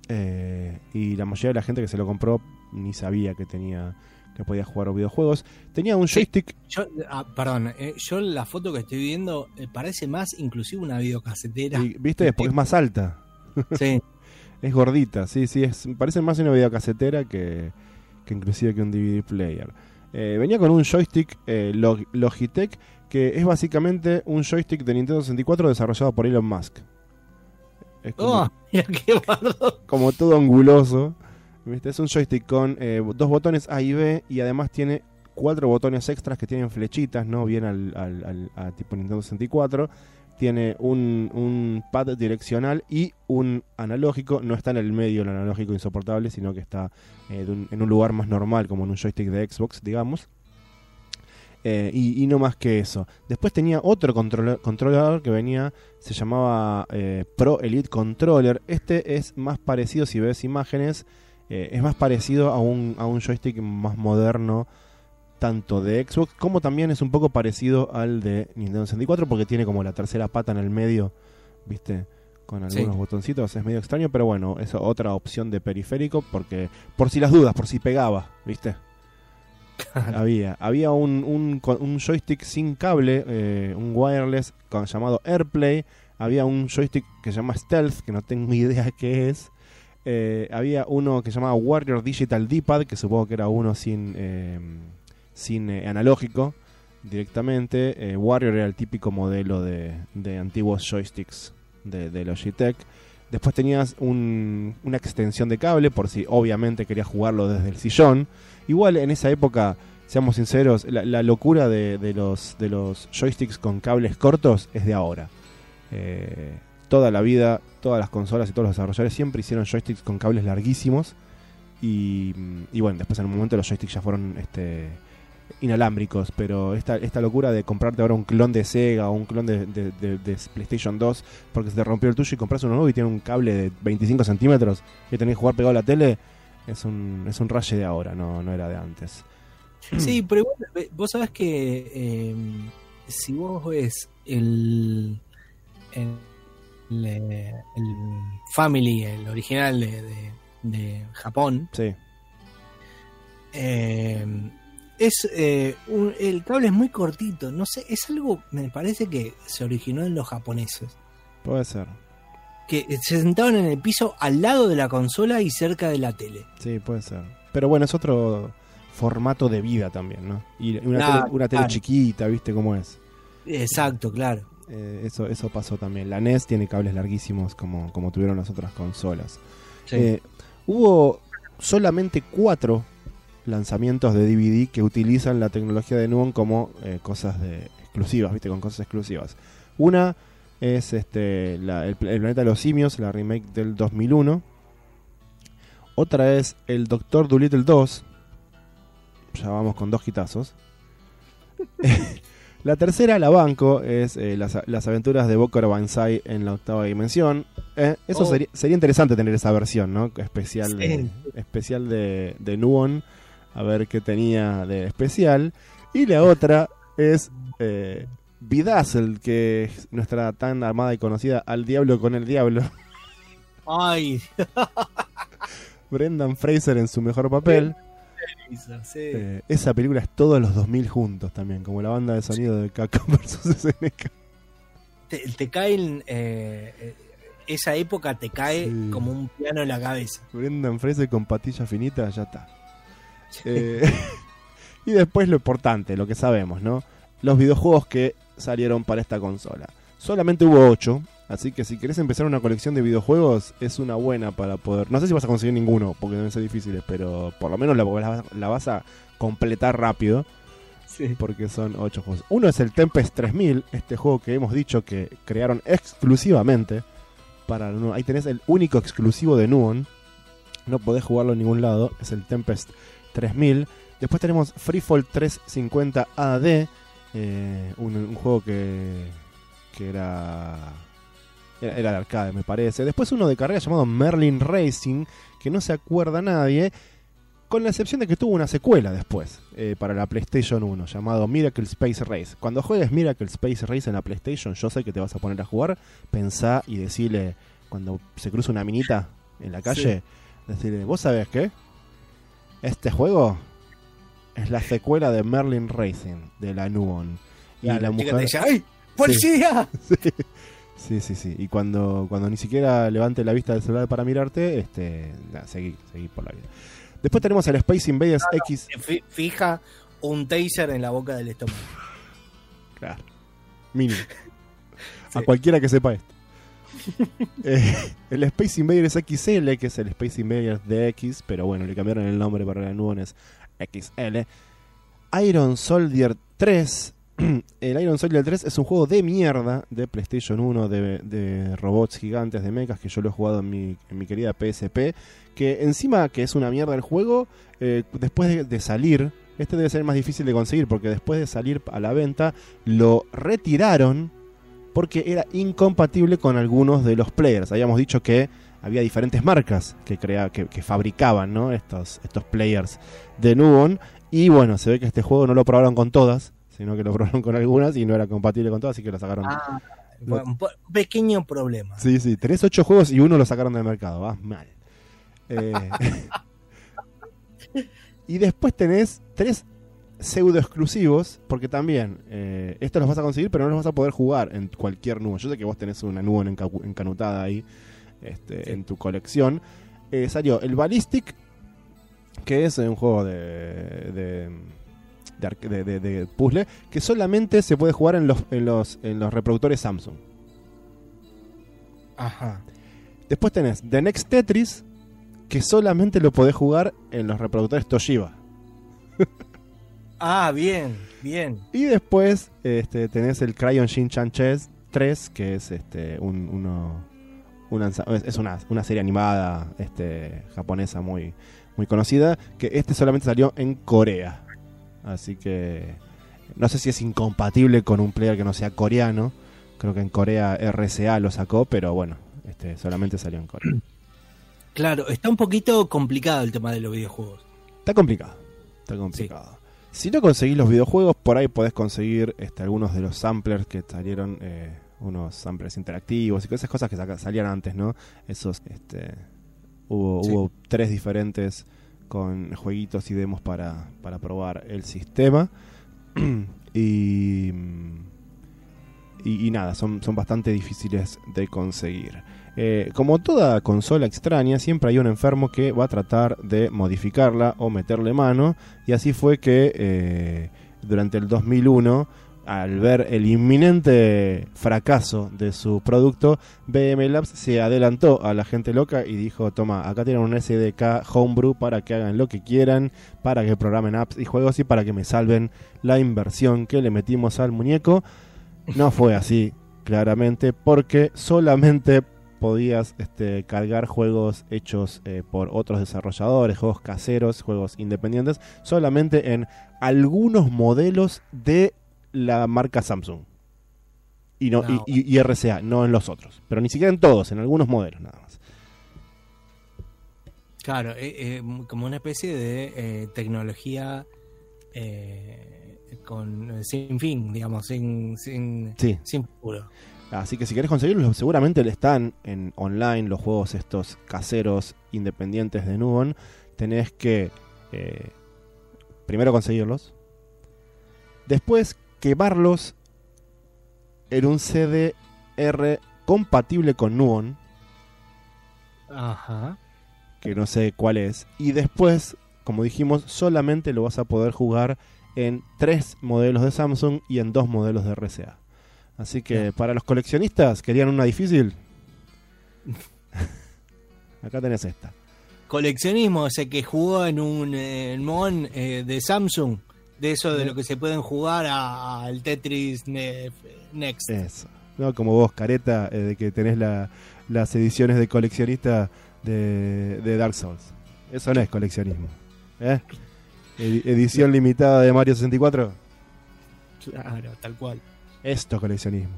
eh, y la mayoría de la gente que se lo compró ni sabía que tenía que podía jugar videojuegos. Tenía un joystick Yo, ah, perdón, eh, yo la foto que estoy viendo eh, parece más inclusive una videocasetera. y, ¿Viste? Porque es más alta. Sí. Es gordita, sí, sí, es, parece más una videocasetera que, que inclusive que un DVD player. Eh, venía con un joystick eh, Log- Logitech que es básicamente un joystick de Nintendo 64 desarrollado por Elon Musk. Es como, Oh, mira qué bardo. como todo anguloso. ¿viste? Es un joystick con eh, dos botones A y B y además tiene cuatro botones extras que tienen flechitas, ¿no? Bien al, al- al- a tipo Nintendo 64. Tiene un, un pad direccional y un analógico. No está en el medio el analógico insoportable, sino que está eh, en un lugar más normal, como en un joystick de Xbox, digamos. Eh, y, no más que eso. Después tenía otro controla- controlador que venía, se llamaba eh, Pro Elite Controller. Este es más parecido, si ves imágenes, eh, es más parecido a un, a un joystick más moderno, tanto de Xbox como también es un poco parecido al de Nintendo 64, porque tiene como la tercera pata en el medio, ¿viste? Con algunos Sí. botoncitos, es medio extraño, pero bueno, es otra opción de periférico, porque por si las dudas, por si pegaba, ¿viste? había había un, un, joystick sin cable, eh, un wireless con- llamado AirPlay. Había un joystick que se llama Stealth, que no tengo idea qué es. Eh, había uno que se llamaba Warrior Digital D-Pad, que supongo que era uno sin, eh, sin eh, analógico directamente. Eh, Warrior era el típico modelo de, de antiguos joysticks de, de Logitech. Después tenías un- una extensión de cable por si obviamente querías jugarlo desde el sillón. Igual en esa época, seamos sinceros, la, locura de, los, de los joysticks con cables cortos es de ahora. Eh, toda la vida, todas las consolas y todos los desarrolladores siempre hicieron joysticks con cables larguísimos. Y, y bueno, después en un momento los joysticks ya fueron este, inalámbricos. Pero esta, esta locura de comprarte ahora un clon de Sega o un clon de, de- de- de PlayStation 2 porque se te rompió el tuyo y compras uno nuevo y tiene un cable de 25 centímetros y tenés que jugar pegado a la tele. Es un, es un raye de ahora, no, no era de antes. Sí, pero igual, vos sabés que eh, si vos ves el, el, el- el Family, el original de, de- de Japón, Sí, eh, es eh, un- el cable es muy cortito, no sé, es algo, me parece que se originó en los japoneses, Puede ser. que se sentaban en el piso al lado de la consola y cerca de la tele. Sí, puede ser. Pero bueno, es otro formato de vida también, ¿no? Y una, tele, una tele claro. chiquita, ¿viste cómo es? Exacto, claro. Eh, eso, eso pasó también. La NES tiene cables larguísimos como, como tuvieron las otras consolas. Sí. Eh, hubo solamente cuatro lanzamientos de DVD que utilizan la tecnología de Nuon como eh, cosas de exclusivas, ¿viste? Con cosas exclusivas. Una es este la- el, Pla- el Planeta de los Simios, la remake del 2001. Otra es el Doctor Dolittle 2. Ya vamos con dos quitazos. la tercera, la banco, es eh, las, las aventuras de Bokor Banzai en la octava dimensión. Eh, eso Oh. sería, sería interesante tener esa versión, ¿no? Especial, de, especial de, de Nuon. A ver qué tenía de especial. Y la otra es eh, Bedazzled, que es nuestra tan armada y conocida Al Diablo con el Diablo. Ay, Brendan Fraser en su mejor papel. sí. Eh, esa película es todos los 2000 juntos también, como la banda de sonido de Capcom vs SNK. te, te caen, eh, eh, esa época te cae Sí. como un piano en la cabeza. Brendan Fraser con patillas finitas, ya está. Eh, y después lo importante, lo que sabemos, ¿no? Los videojuegos que salieron para esta consola. Solamente hubo 8, así que si querés empezar una colección de videojuegos, es una buena para poder... No sé si vas a conseguir ninguno, porque deben ser difíciles, pero por lo menos la, la- la vas a completar rápido. porque son 8 juegos. Uno es el Tempest 3000, este juego que hemos dicho que crearon exclusivamente para. Ahí tenés el único exclusivo de Nuon. No podés jugarlo en ningún lado, es el Tempest 3000. Después tenemos Freefall 350 AD, eh, un, un juego que, que era, era era de arcade, me parece. Después uno de carrera llamado Merlin Racing, que no se acuerda nadie, con la excepción de que tuvo una secuela después eh, para la PlayStation 1 llamado Miracle Space Race. Cuando juegues Miracle Space Race en la PlayStation, yo sé que te vas a poner a jugar, pensá y decirle cuando se cruza una minita en la calle, decirle, ¿vos sabés qué? Este juego es la secuela de Merlin Racing de la Nuon. Y la te mujer dice, ¡ay! ¡Policía! Sí, sí, sí. Y cuando, cuando ni siquiera levante la vista del celular para mirarte, este, nada, seguí, seguí por la vida. Después tenemos el Space Invaders X. Fi- Fija un taser en la boca del estómago. Claro. Mínimo. A cualquiera que sepa esto. Eh, el Space Invaders XL, que es el Space Invaders DX, pero bueno, le cambiaron el nombre para la Nuones XL. Iron Soldier 3. El Iron Soldier 3 es un juego de mierda de PlayStation 1, de, de robots gigantes, de mechas, que yo lo he jugado en mi, querida PSP. Que encima que es una mierda el juego, eh, después de, de salir, este debe ser más difícil de conseguir, porque después de salir a la venta, lo retiraron porque era incompatible con algunos de los players. Habíamos dicho que había diferentes marcas que, crea, que, que fabricaban ¿no? estos, estos players de Nuon. Y bueno, se ve que este juego no lo probaron con todas, sino que lo probaron con algunas y no era compatible con todas, así que lo sacaron. Ah, un po- pequeño problema. Sí, sí, tenés ocho juegos y uno lo sacaron del mercado, vas mal. Eh, y después tenés tres pseudo exclusivos, porque también eh, estos los vas a conseguir, pero no los vas a poder jugar en cualquier Nuon. Yo sé que vos tenés una enca- encanutada ahí este, en tu colección. Eh, salió el Ballistic, que es un juego de, de, de arque- de- de- de puzzle, que solamente se puede jugar en los, en los, en los reproductores Samsung. Ajá. Después tenés The Next Tetris, que solamente lo podés jugar en los reproductores Toshiba. Ah, bien, bien. Y después este, tenés el Crayon Shin-Chan Chess 3, que es este, un, uno, una, es es una, una serie animada este, japonesa muy, muy conocida, que este solamente salió en Corea. Así que no sé si es incompatible con un player que no sea coreano. Creo que en Corea RCA lo sacó, pero bueno, este, solamente salió en Corea. Claro, está un poquito complicado el tema de los videojuegos. Está complicado. Está complicado. Si no conseguís los videojuegos, por ahí podés conseguir este, algunos de los samplers que salieron, eh, unos samplers interactivos y esas cosas que salían antes, ¿no? Esos, este, hubo, Sí. hubo tres diferentes con jueguitos y demos para, para probar el sistema. y, y, y nada, son, son bastante difíciles de conseguir. Eh, como toda consola extraña, siempre hay un enfermo que va a tratar de modificarla o meterle mano. Y así fue que eh, durante el 2001, al ver el inminente fracaso de su producto, BM Labs se adelantó a la gente loca y dijo, toma, acá tienen un SDK Homebrew para que hagan lo que quieran, para que programen apps y juegos y para que me salven la inversión que le metimos al muñeco. No fue así, claramente, porque solamente podías este, cargar juegos hechos eh, por otros desarrolladores, juegos caseros, juegos independientes, solamente en algunos modelos de la marca Samsung. Y, no, No. y, y- y RCA, no en los otros. Pero ni siquiera en todos, en algunos modelos nada más. Claro, eh, eh, como una especie de tecnología con sin fin, digamos, sin sin, Sí. sin puro. Así que si querés conseguirlos, seguramente le están en online los juegos estos caseros independientes de Nubon. Tenés que eh, primero conseguirlos, después quemarlos en un CDR compatible con Nubon, Ajá. que no sé cuál es, y después, como dijimos, solamente lo vas a poder jugar en tres modelos de Samsung y en dos modelos de RCA. Así que para los coleccionistas, ¿querían una difícil? Acá tenés esta. Coleccionismo, ese que jugó en un eh, mon eh, de Samsung, de eso de lo que se pueden jugar al Tetris Ne- Next. Eso. No como vos, careta, eh, de que tenés la- las ediciones de coleccionista de, de Dark Souls. Eso no es coleccionismo. ¿eh? Edi- edición limitada de Mario 64. Claro, tal cual. Esto es coleccionismo.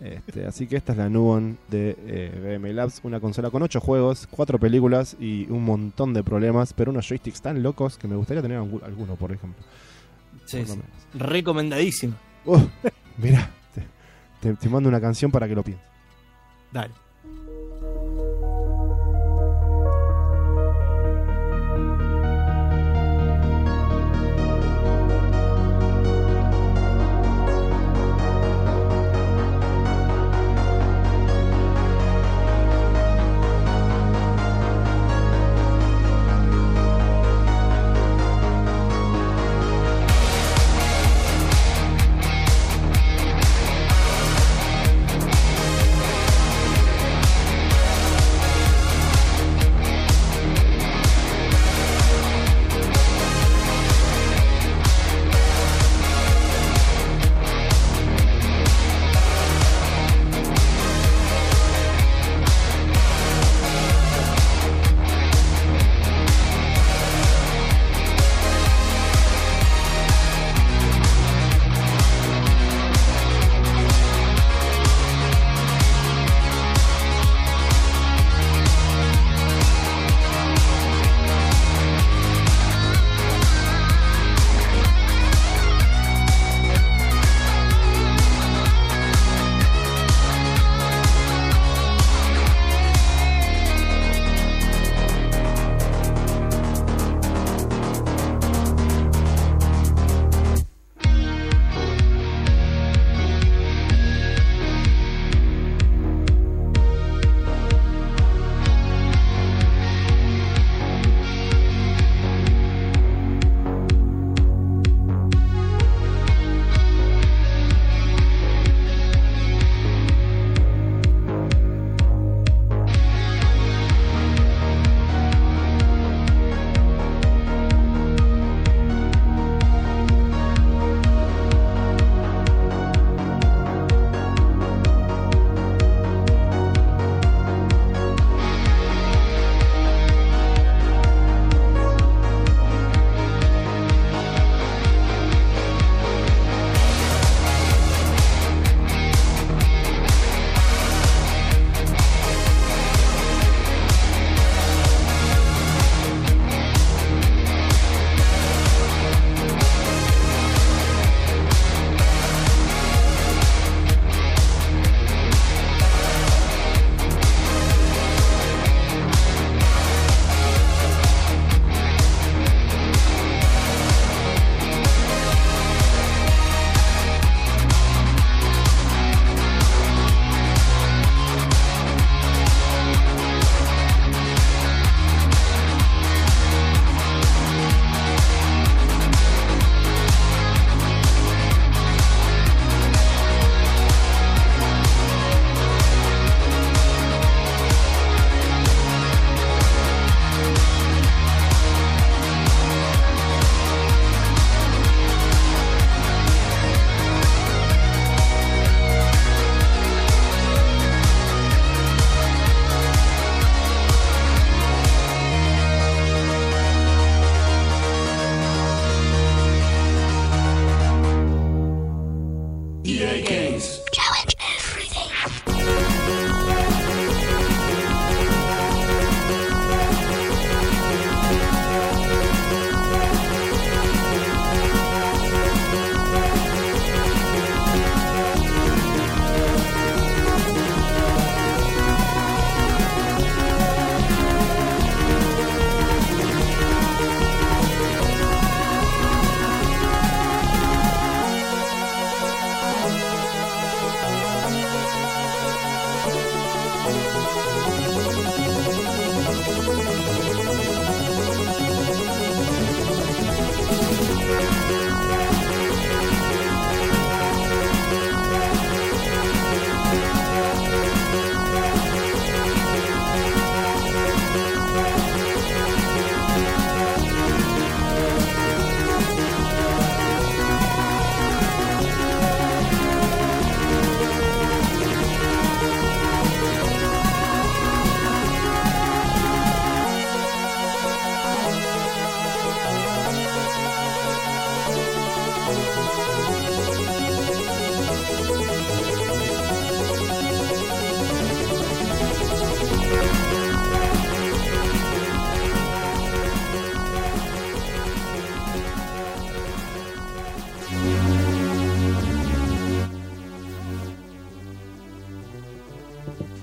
Este, así que esta es la Nubon de eh, BM Labs, una consola con 8 juegos, 4 películas y un montón de problemas, pero unos joysticks tan locos que me gustaría tener algu- alguno, por ejemplo. Sí, Por sí. Recomendadísimo. Uh, mira, te, te- te mando una canción para que lo pienses. Dale.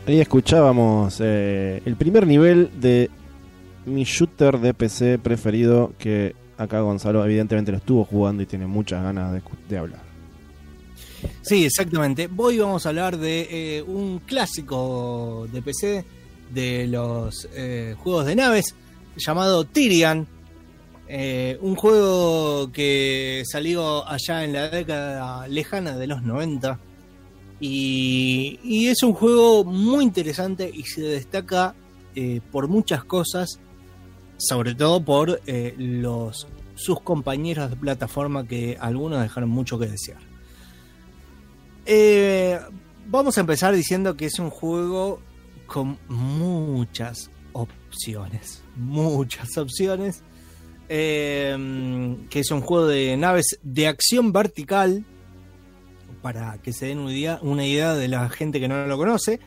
Ahí escuchábamos eh, el primer nivel de mi shooter de PC preferido que acá Gonzalo evidentemente lo estuvo jugando y tiene muchas ganas de, hablar. Sí, exactamente. Hoy vamos a hablar de eh, un clásico de PC de los eh, juegos de naves llamado Tyrian. Un juego que salió allá en la década lejana de los 90. Y, es un juego muy interesante y se destaca eh, por muchas cosas, sobre todo por eh, los sus compañeros de plataforma que algunos dejaron mucho que desear. Eh, vamos a empezar diciendo que es un juego con muchas opciones. Muchas opciones. Que es un juego de naves de acción vertical. Para que se den una idea, de la gente que no lo conoce.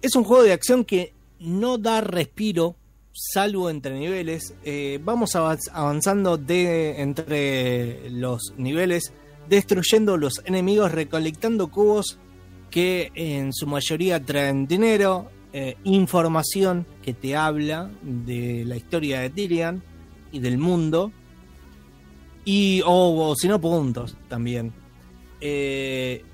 Es un juego de acción que no da respiro, salvo entre niveles. Eh, vamos avanz- avanzando de entre los niveles destruyendo los enemigos, recolectando cubos que en su mayoría traen dinero, eh, información que te habla de la historia de Tyrion y del mundo, y o si no, puntos también. Eh,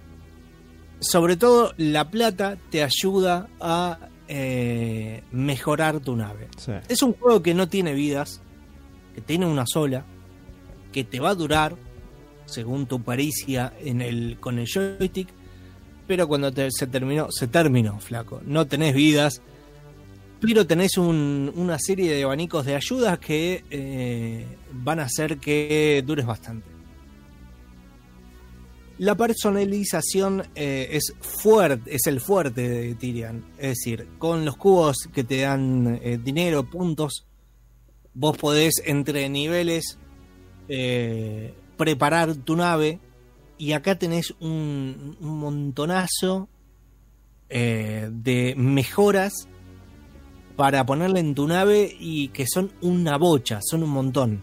sobre todo, la plata te ayuda a eh, mejorar tu nave. Sí. Es un juego que no tiene vidas, que tiene una sola, que te va a durar según tu pericia en el, con el joystick, pero cuando te- se terminó, se terminó, flaco. No tenés vidas, pero tenés un- una serie de abanicos de ayudas que eh, van a hacer que dures bastante. La personalización eh, es fuerte, es el fuerte de Tyrion. Es decir, con los cubos que te dan eh, dinero, puntos, vos podés entre niveles eh, preparar tu nave y acá tenés un, montonazo de mejoras para ponerle en tu nave y que son una bocha, son un montón.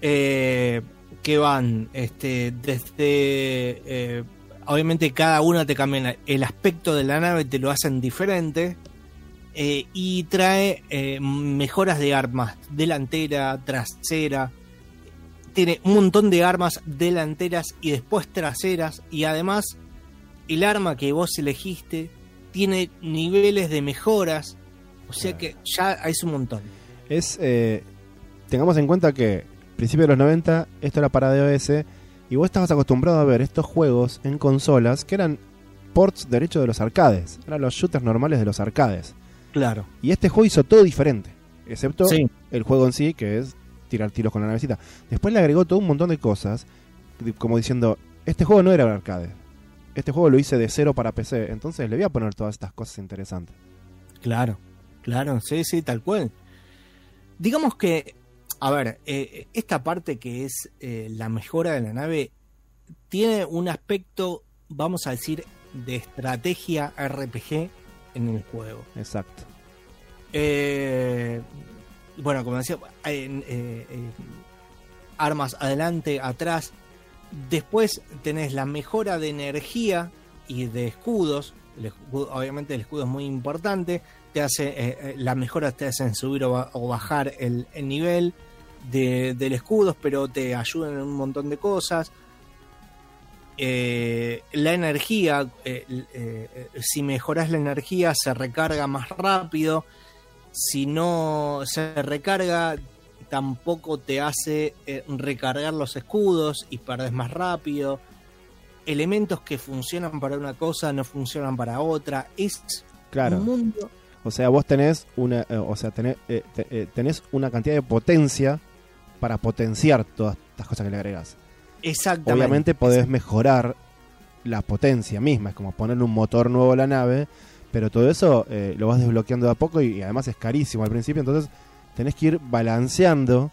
Eh, que van este, desde... eh, obviamente cada una te cambia el aspecto de la nave, te lo hacen diferente. eh, y trae eh, mejoras de armas delantera, trasera. Tiene un montón de armas delanteras y después traseras. Y además, el arma que vos elegiste tiene niveles de mejoras. O sea que ya es un montón. Es, eh, tengamos en cuenta que principio de los 90 esto era para DOS y vos estabas acostumbrado a ver estos juegos en consolas que eran ports derechos de los arcades, eran los shooters normales de los arcades. Claro. Y este juego hizo todo diferente, excepto Sí. el juego en sí, que es tirar tiros con la navecita. Después le agregó todo un montón de cosas, como diciendo, este juego no era arcade, este juego lo hice de cero para PC, entonces le voy a poner todas estas cosas interesantes. Claro, claro, sí, sí, tal cual. Digamos que, a ver, eh, esta parte que es eh, la mejora de la nave tiene un aspecto, vamos a decir, de estrategia RPG en el juego. Exacto. Eh, bueno, como decía, eh, armas adelante, atrás. Después tenés la mejora de energía y de escudos. El escudo- obviamente el escudo es muy importante. Te hace, las mejoras te hacen subir o, ba- o bajar el, el nivel de, del escudo, pero te ayudan en un montón de cosas. Eh, la energía, eh, eh, si mejoras la energía, se recarga más rápido. Si no se recarga, tampoco te hace recargar los escudos y perdés más rápido. Elementos que funcionan para una cosa no funcionan para otra. Es Claro. un mundo. O sea, vos tenés una, o sea, tenés, te- tenés una cantidad de potencia para potenciar todas estas cosas que le agregas. Exactamente. Obviamente podés mejorar la potencia misma, es como ponerle un motor nuevo a la nave, pero todo eso eh, lo vas desbloqueando de a poco y, y además es carísimo al principio, entonces tenés que ir balanceando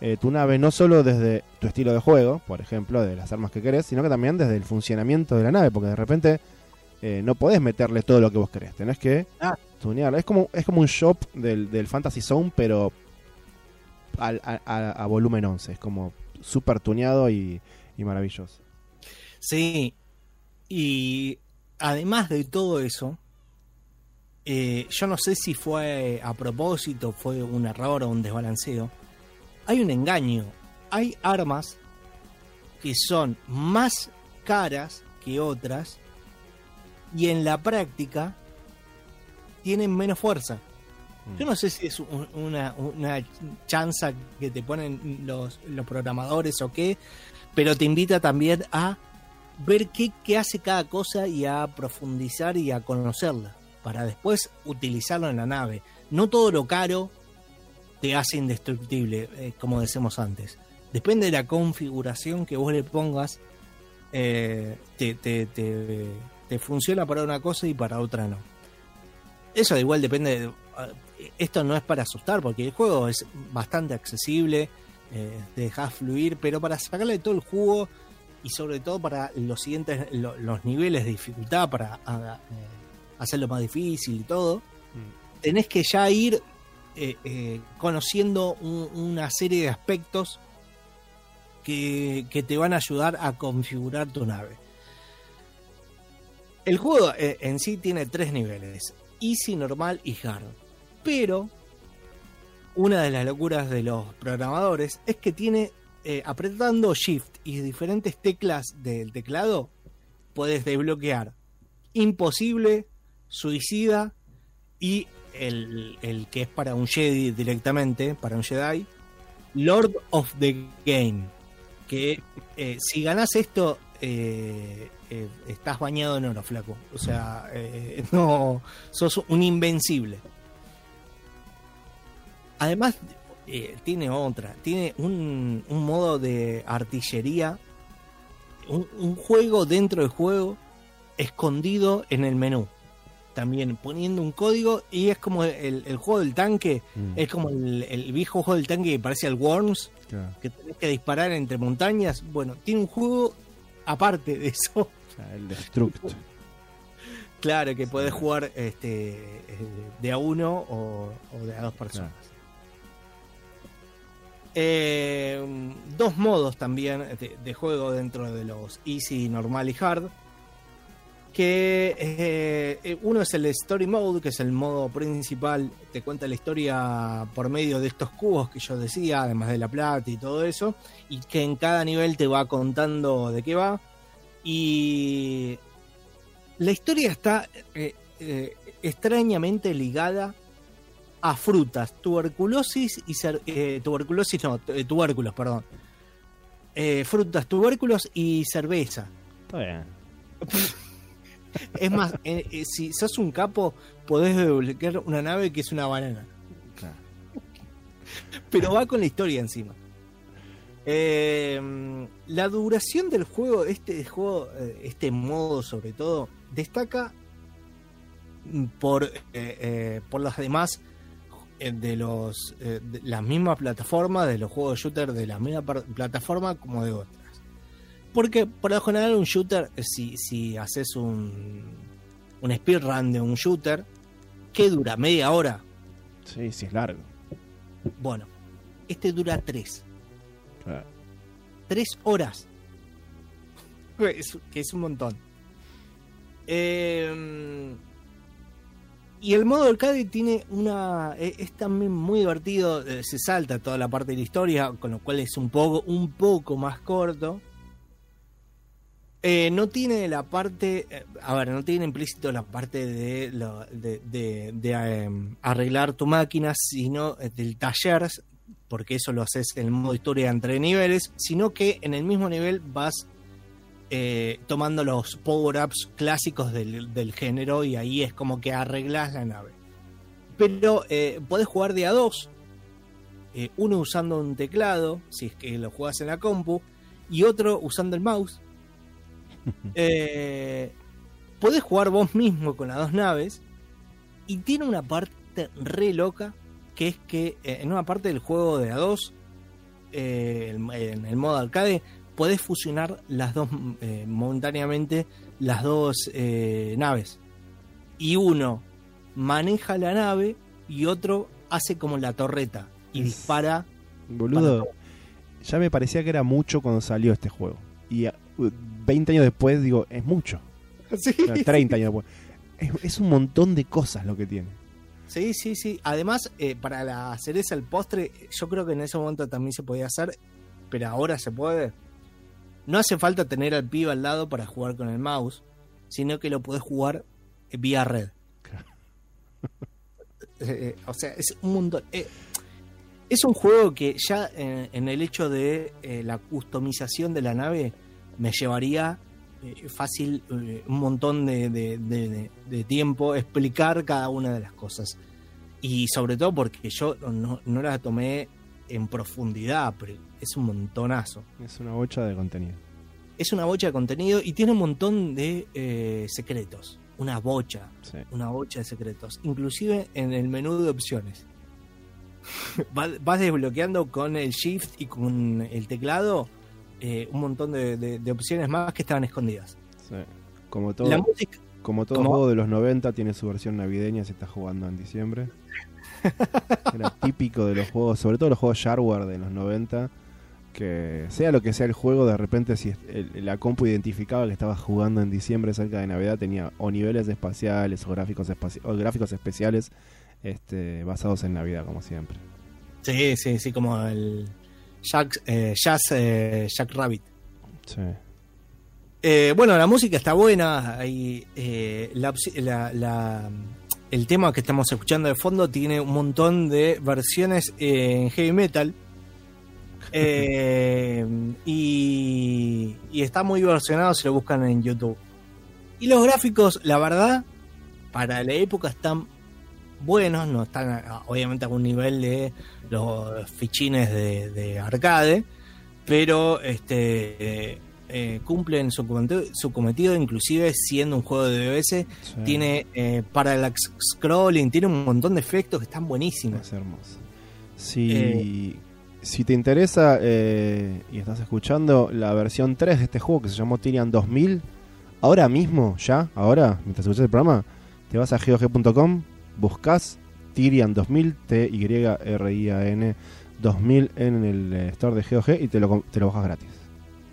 eh, tu nave no solo desde tu estilo de juego, por ejemplo, de las armas que querés, sino que también desde el funcionamiento de la nave, porque de repente eh, no podés meterle todo lo que vos querés, tenés que Ah. tunearla. Es como, es como un shop del, del Fantasy Zone, pero a, a- volumen 11, es como súper tuneado y, y maravilloso. Sí. Y además de todo eso, eh, yo no sé si fue a propósito, fue un error o un desbalanceo. Hay un engaño. Hay armas que son más caras que otras y en la práctica tienen menos fuerza. Yo no sé si es un- una, una chanza que te ponen los, los programadores o qué, pero te invita también a ver qué, qué hace cada cosa y a profundizar y a conocerla para después utilizarlo en la nave. No todo lo caro te hace indestructible, eh, como decimos antes. Depende de la configuración que vos le pongas, eh, te, te- te- te funciona para una cosa y para otra no. Eso igual depende. de- esto no es para asustar, porque el juego es bastante accesible, eh, te dejas fluir, pero para sacarle todo el jugo y sobre todo para los siguientes, lo- los niveles de dificultad, para ah, eh, hacerlo más difícil y todo, tenés que ya ir eh, conociendo un- una serie de aspectos que, que te van a ayudar a configurar tu nave. El juego en sí tiene tres niveles, easy, normal y hard. Pero una de las locuras de los programadores es que tiene, eh, apretando shift y diferentes teclas del teclado, puedes desbloquear imposible, suicida y el, el que es para un Jedi directamente, para un Jedi, Lord of the Game. Que eh, si ganas esto, eh, estás bañado en oro, flaco. O sea, no, sos un invencible. Además, eh, tiene otra, tiene un, un modo de artillería, un, un juego dentro del juego, escondido en el menú. También poniendo un código y es como el, el juego del tanque, Mm. es como el, el viejo juego del tanque que parece al Worms, Claro. que tenés que disparar entre montañas. Bueno, tiene un juego aparte de eso. O sea, el Destruct. Claro, que podés jugar este, eh, de a uno o, o de a dos personas. Eh, dos modos también de, juego dentro de los easy, normal y hard. Que eh, eh, uno es el story mode, que es el modo principal, te cuenta la historia por medio de estos cubos que yo decía, además de la plata y todo eso, y que en cada nivel te va contando de qué va. Y la historia está extrañamente ligada a frutas, tuberculosis y eh, tuberculosis no, eh, tubérculos, perdón. Eh, frutas, tubérculos y cerveza. Está bien. Es más, eh, eh, si sos un capo, podés desbloquear una nave que es una banana. Claro. Pero va con la historia encima. Eh, la duración del juego, este juego, este modo sobre todo, destaca por, por las demás de los eh, de las mismas plataformas, de los juegos de shooter de la misma plataforma como de otras. Porque por lo general un shooter, eh, si, si haces un, un speedrun de un shooter, que dura? ¿Media hora? Sí, sí, es largo. Bueno, este dura tres. Claro. Tres horas. Es- que es un montón. Eh, y el modo arcade tiene una. e- Es también muy divertido. eh, Se salta toda la parte de la historia, con lo cual es un poco, un poco más corto. Eh, no tiene la parte. eh, a ver, no tiene implícito la parte de, em, arreglar tu máquina, sino del taller, porque eso lo haces en el modo historia entre niveles, sino que en el mismo nivel vas eh, tomando los power-ups clásicos del, del género y ahí es como que arreglas la nave. Pero eh, podés jugar de a dos, eh, uno usando un teclado, si es que lo juegas en la compu, y otro usando el mouse. Eh, podés jugar vos mismo con las dos naves y tiene una parte re loca que es que en una parte del juego de a dos en el modo arcade podés fusionar las dos eh, momentáneamente las dos eh, naves y uno maneja la nave y otro hace como la torreta y dispara Boludo, ya me parecía que era mucho cuando salió este juego. Y a- 20 años después digo, es mucho. Sí. O sea, 30 años después. Es, es un montón de cosas lo que tiene. Sí, sí, sí. Además, eh, para la cereza el postre, yo creo que en ese momento también se podía hacer, pero ahora se puede. No hace falta tener al pibe al lado para jugar con el mouse, sino que lo podés jugar eh, vía red. Eh, eh, o sea, es un mundo. eh, es un juego que ya en, en el hecho de eh, la customización de la nave me llevaría fácil un montón de, de- de- de- de tiempo explicar cada una de las cosas. Y sobre todo porque yo no, no la tomé en profundidad, pero es un montonazo. Es una bocha de contenido. Es una bocha de contenido y tiene un montón de eh, secretos. Una bocha, Sí. una bocha de secretos. Inclusive en el menú de opciones. vas, vas desbloqueando con el shift y con el teclado eh, un montón de, de- de opciones más que estaban escondidas. sí. Como todo, La música, como todo juego de los 90 tiene su versión navideña si está jugando en diciembre. Era típico de los juegos, sobre todo los juegos shareware de los 90, que sea lo que sea el juego, de repente si el- la compu identificaba que estaba jugando en diciembre cerca de Navidad tenía o niveles espaciales o gráficos, espaci- o gráficos especiales este, basados en Navidad, como siempre. sí, sí, sí, como el Jack, eh, Jazz eh, Jack Rabbit. Sí. Eh, bueno, la música está buena. Hay, eh, la opci- la- la- el tema que estamos escuchando de fondo tiene un montón de versiones en heavy metal. Eh, y, y está muy versionado si lo buscan en YouTube. Y los gráficos, la verdad, para la época están buenos, no están obviamente a un nivel de los fichines de, de arcade, pero este eh, eh, cumplen su cometido, su cometido, inclusive siendo un juego de sí. tiene eh, parallax scrolling, tiene un montón de efectos que están buenísimos. Es hermoso. Si, Eh. Si te interesa eh, y estás escuchando la versión 3 de este juego que se llamó Tyrian 2000, ahora mismo, ya, ahora, mientras escuchas el programa, te vas a GOG.com, buscas Tyrian 2000, T-Y-R-I-A-N 2000 en el eh, store de GOG y te lo, te lo bajas gratis.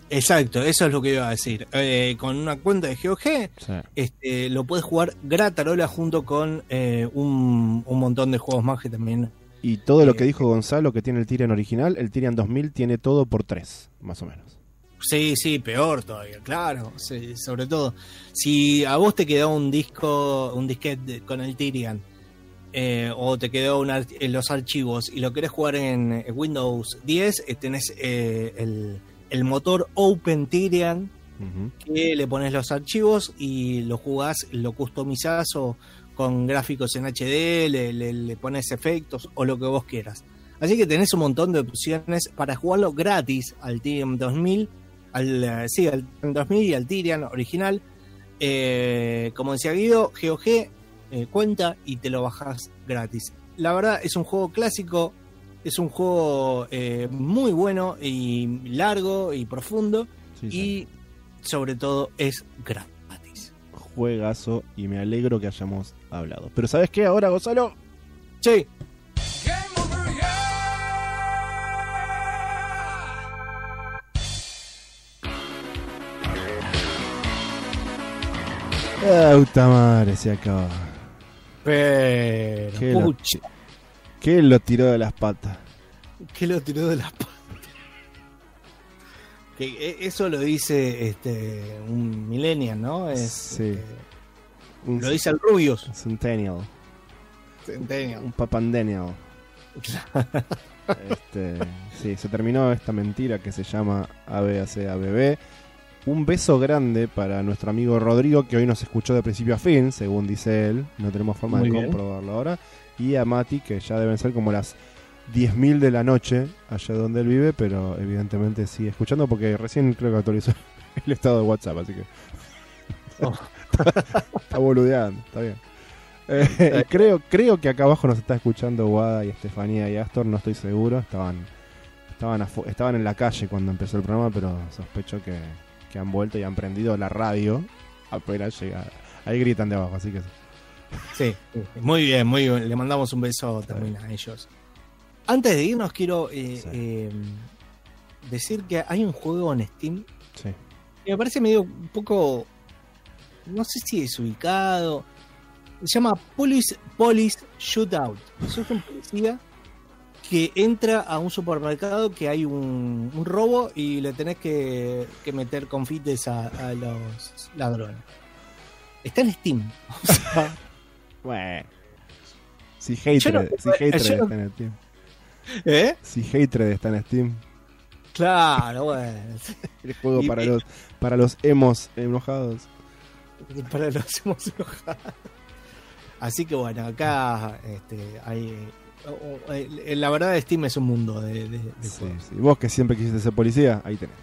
Exacto, eso es lo que iba a decir. Eh, con una cuenta de GOG Sí. este, lo puedes jugar gratarola junto con eh, un, un montón de juegos más que también Y todo lo Eh, que dijo Gonzalo que tiene el Tyrian original, el Tyrian 2000 tiene todo por 3, más o menos. Sí, sí, peor todavía, claro. sí, sobre todo, si a vos te quedó un disco, un disquete con el Tyrian, eh, o te quedó un ar- en los archivos y lo querés jugar en eh, Windows 10, eh, tenés eh, el, el motor Open Tyrian, Ujú. que le pones los archivos y lo jugás, lo customizás o con gráficos en HD, le, le- le pones efectos o lo que vos quieras. Así que tenés un montón de opciones para jugarlo gratis al Tyrian 2000, al, eh, sí, al Tyrian 2000 y al Tyrian original. Eh, como decía Guido, GOG eh, cuenta y te lo bajas gratis. La verdad es un juego clásico, es un juego eh, muy bueno y largo y profundo Sí, sí. y sobre todo es gratis. juegazo y me alegro que hayamos hablado. Pero ¿sabes qué ahora, Gonzalo? Sí, Puta madre, se acaba. pero Qué lo- ¿Qué lo tiró de las patas? que lo tiró de las patas. Que e- eso lo dice este un millennial, ¿no? Es, Sí. este, Un lo dice el Rubius. Centennial, Centennial. un Papandenial. Este, sí, se terminó esta mentira que se llama ABACABB. Un beso grande para nuestro amigo Rodrigo, que hoy nos escuchó de principio a fin, según dice él. No tenemos forma Muy de bien. comprobarlo ahora. Y a Mati, que ya deben ser como las 10.000 de la noche, allá donde él vive, pero evidentemente sigue escuchando porque recién creo que actualizó el estado de WhatsApp, así que. Oh. está boludeando, está bien. Eh, y creo, creo que acá abajo nos está escuchando Guada y Estefanía y Astor, no estoy seguro. Estaban estaban, estaban en la calle cuando empezó el programa, pero sospecho que, que han vuelto y han prendido la radio apenas llega. Ahí gritan de abajo, así que Sí, muy bien, muy bien. Le mandamos un beso también a ellos. Antes de irnos, quiero eh, Sí. eh, decir que hay un juego en Steam sí. que me parece medio un poco no sé si es ubicado. Se llama Police, Police Shootout. Es un policía que entra a un supermercado que hay un, un robo y le tenés que, que meter confites a, a los ladrones. Está en Steam. Bueno. Si Hatred, no- si Hatred no- está en Steam. ¿Eh? Si Hatred está en Steam. Claro, bueno. El juego Y- para y- los para los emos enojados. Para los hemos enojado. Así que bueno, acá este, hay. eh, La verdad, Steam es un mundo de, de- de Sí, juegos. sí. Vos que siempre quisiste ser policía, ahí tenés.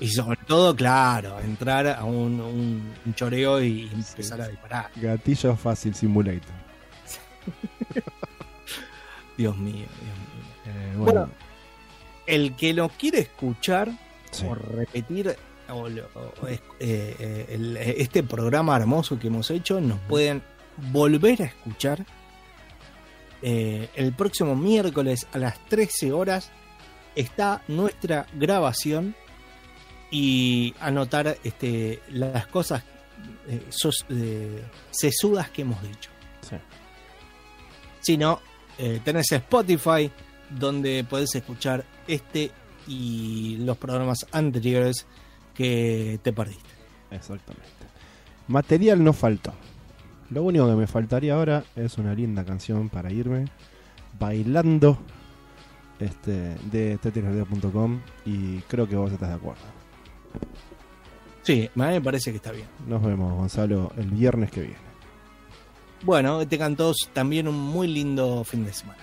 Y sobre todo, claro, entrar a un, un- un choreo y empezar a disparar. Gatillo Fácil Simulator. Dios mío, Dios mío. Eh, Bueno, bueno, El que lo quiere escuchar o repetir o o eh, eh, el- este programa hermoso que hemos hecho, nos pueden volver a escuchar eh, el próximo miércoles a las 13 horas. Está nuestra grabación y anotar este, las cosas eh, sos- eh, sesudas que hemos dicho. Sí. Si no, eh, tenés Spotify, donde podés escuchar este y los programas anteriores que te perdiste. Exactamente. Material no faltó. Lo único que me faltaría ahora es una linda canción para irme bailando este, de tetrisradio.com y creo que vos estás de acuerdo. Sí, a mí me parece que está bien. Nos vemos, Gonzalo, el viernes que viene. Bueno, tengan todos también un muy lindo fin de semana.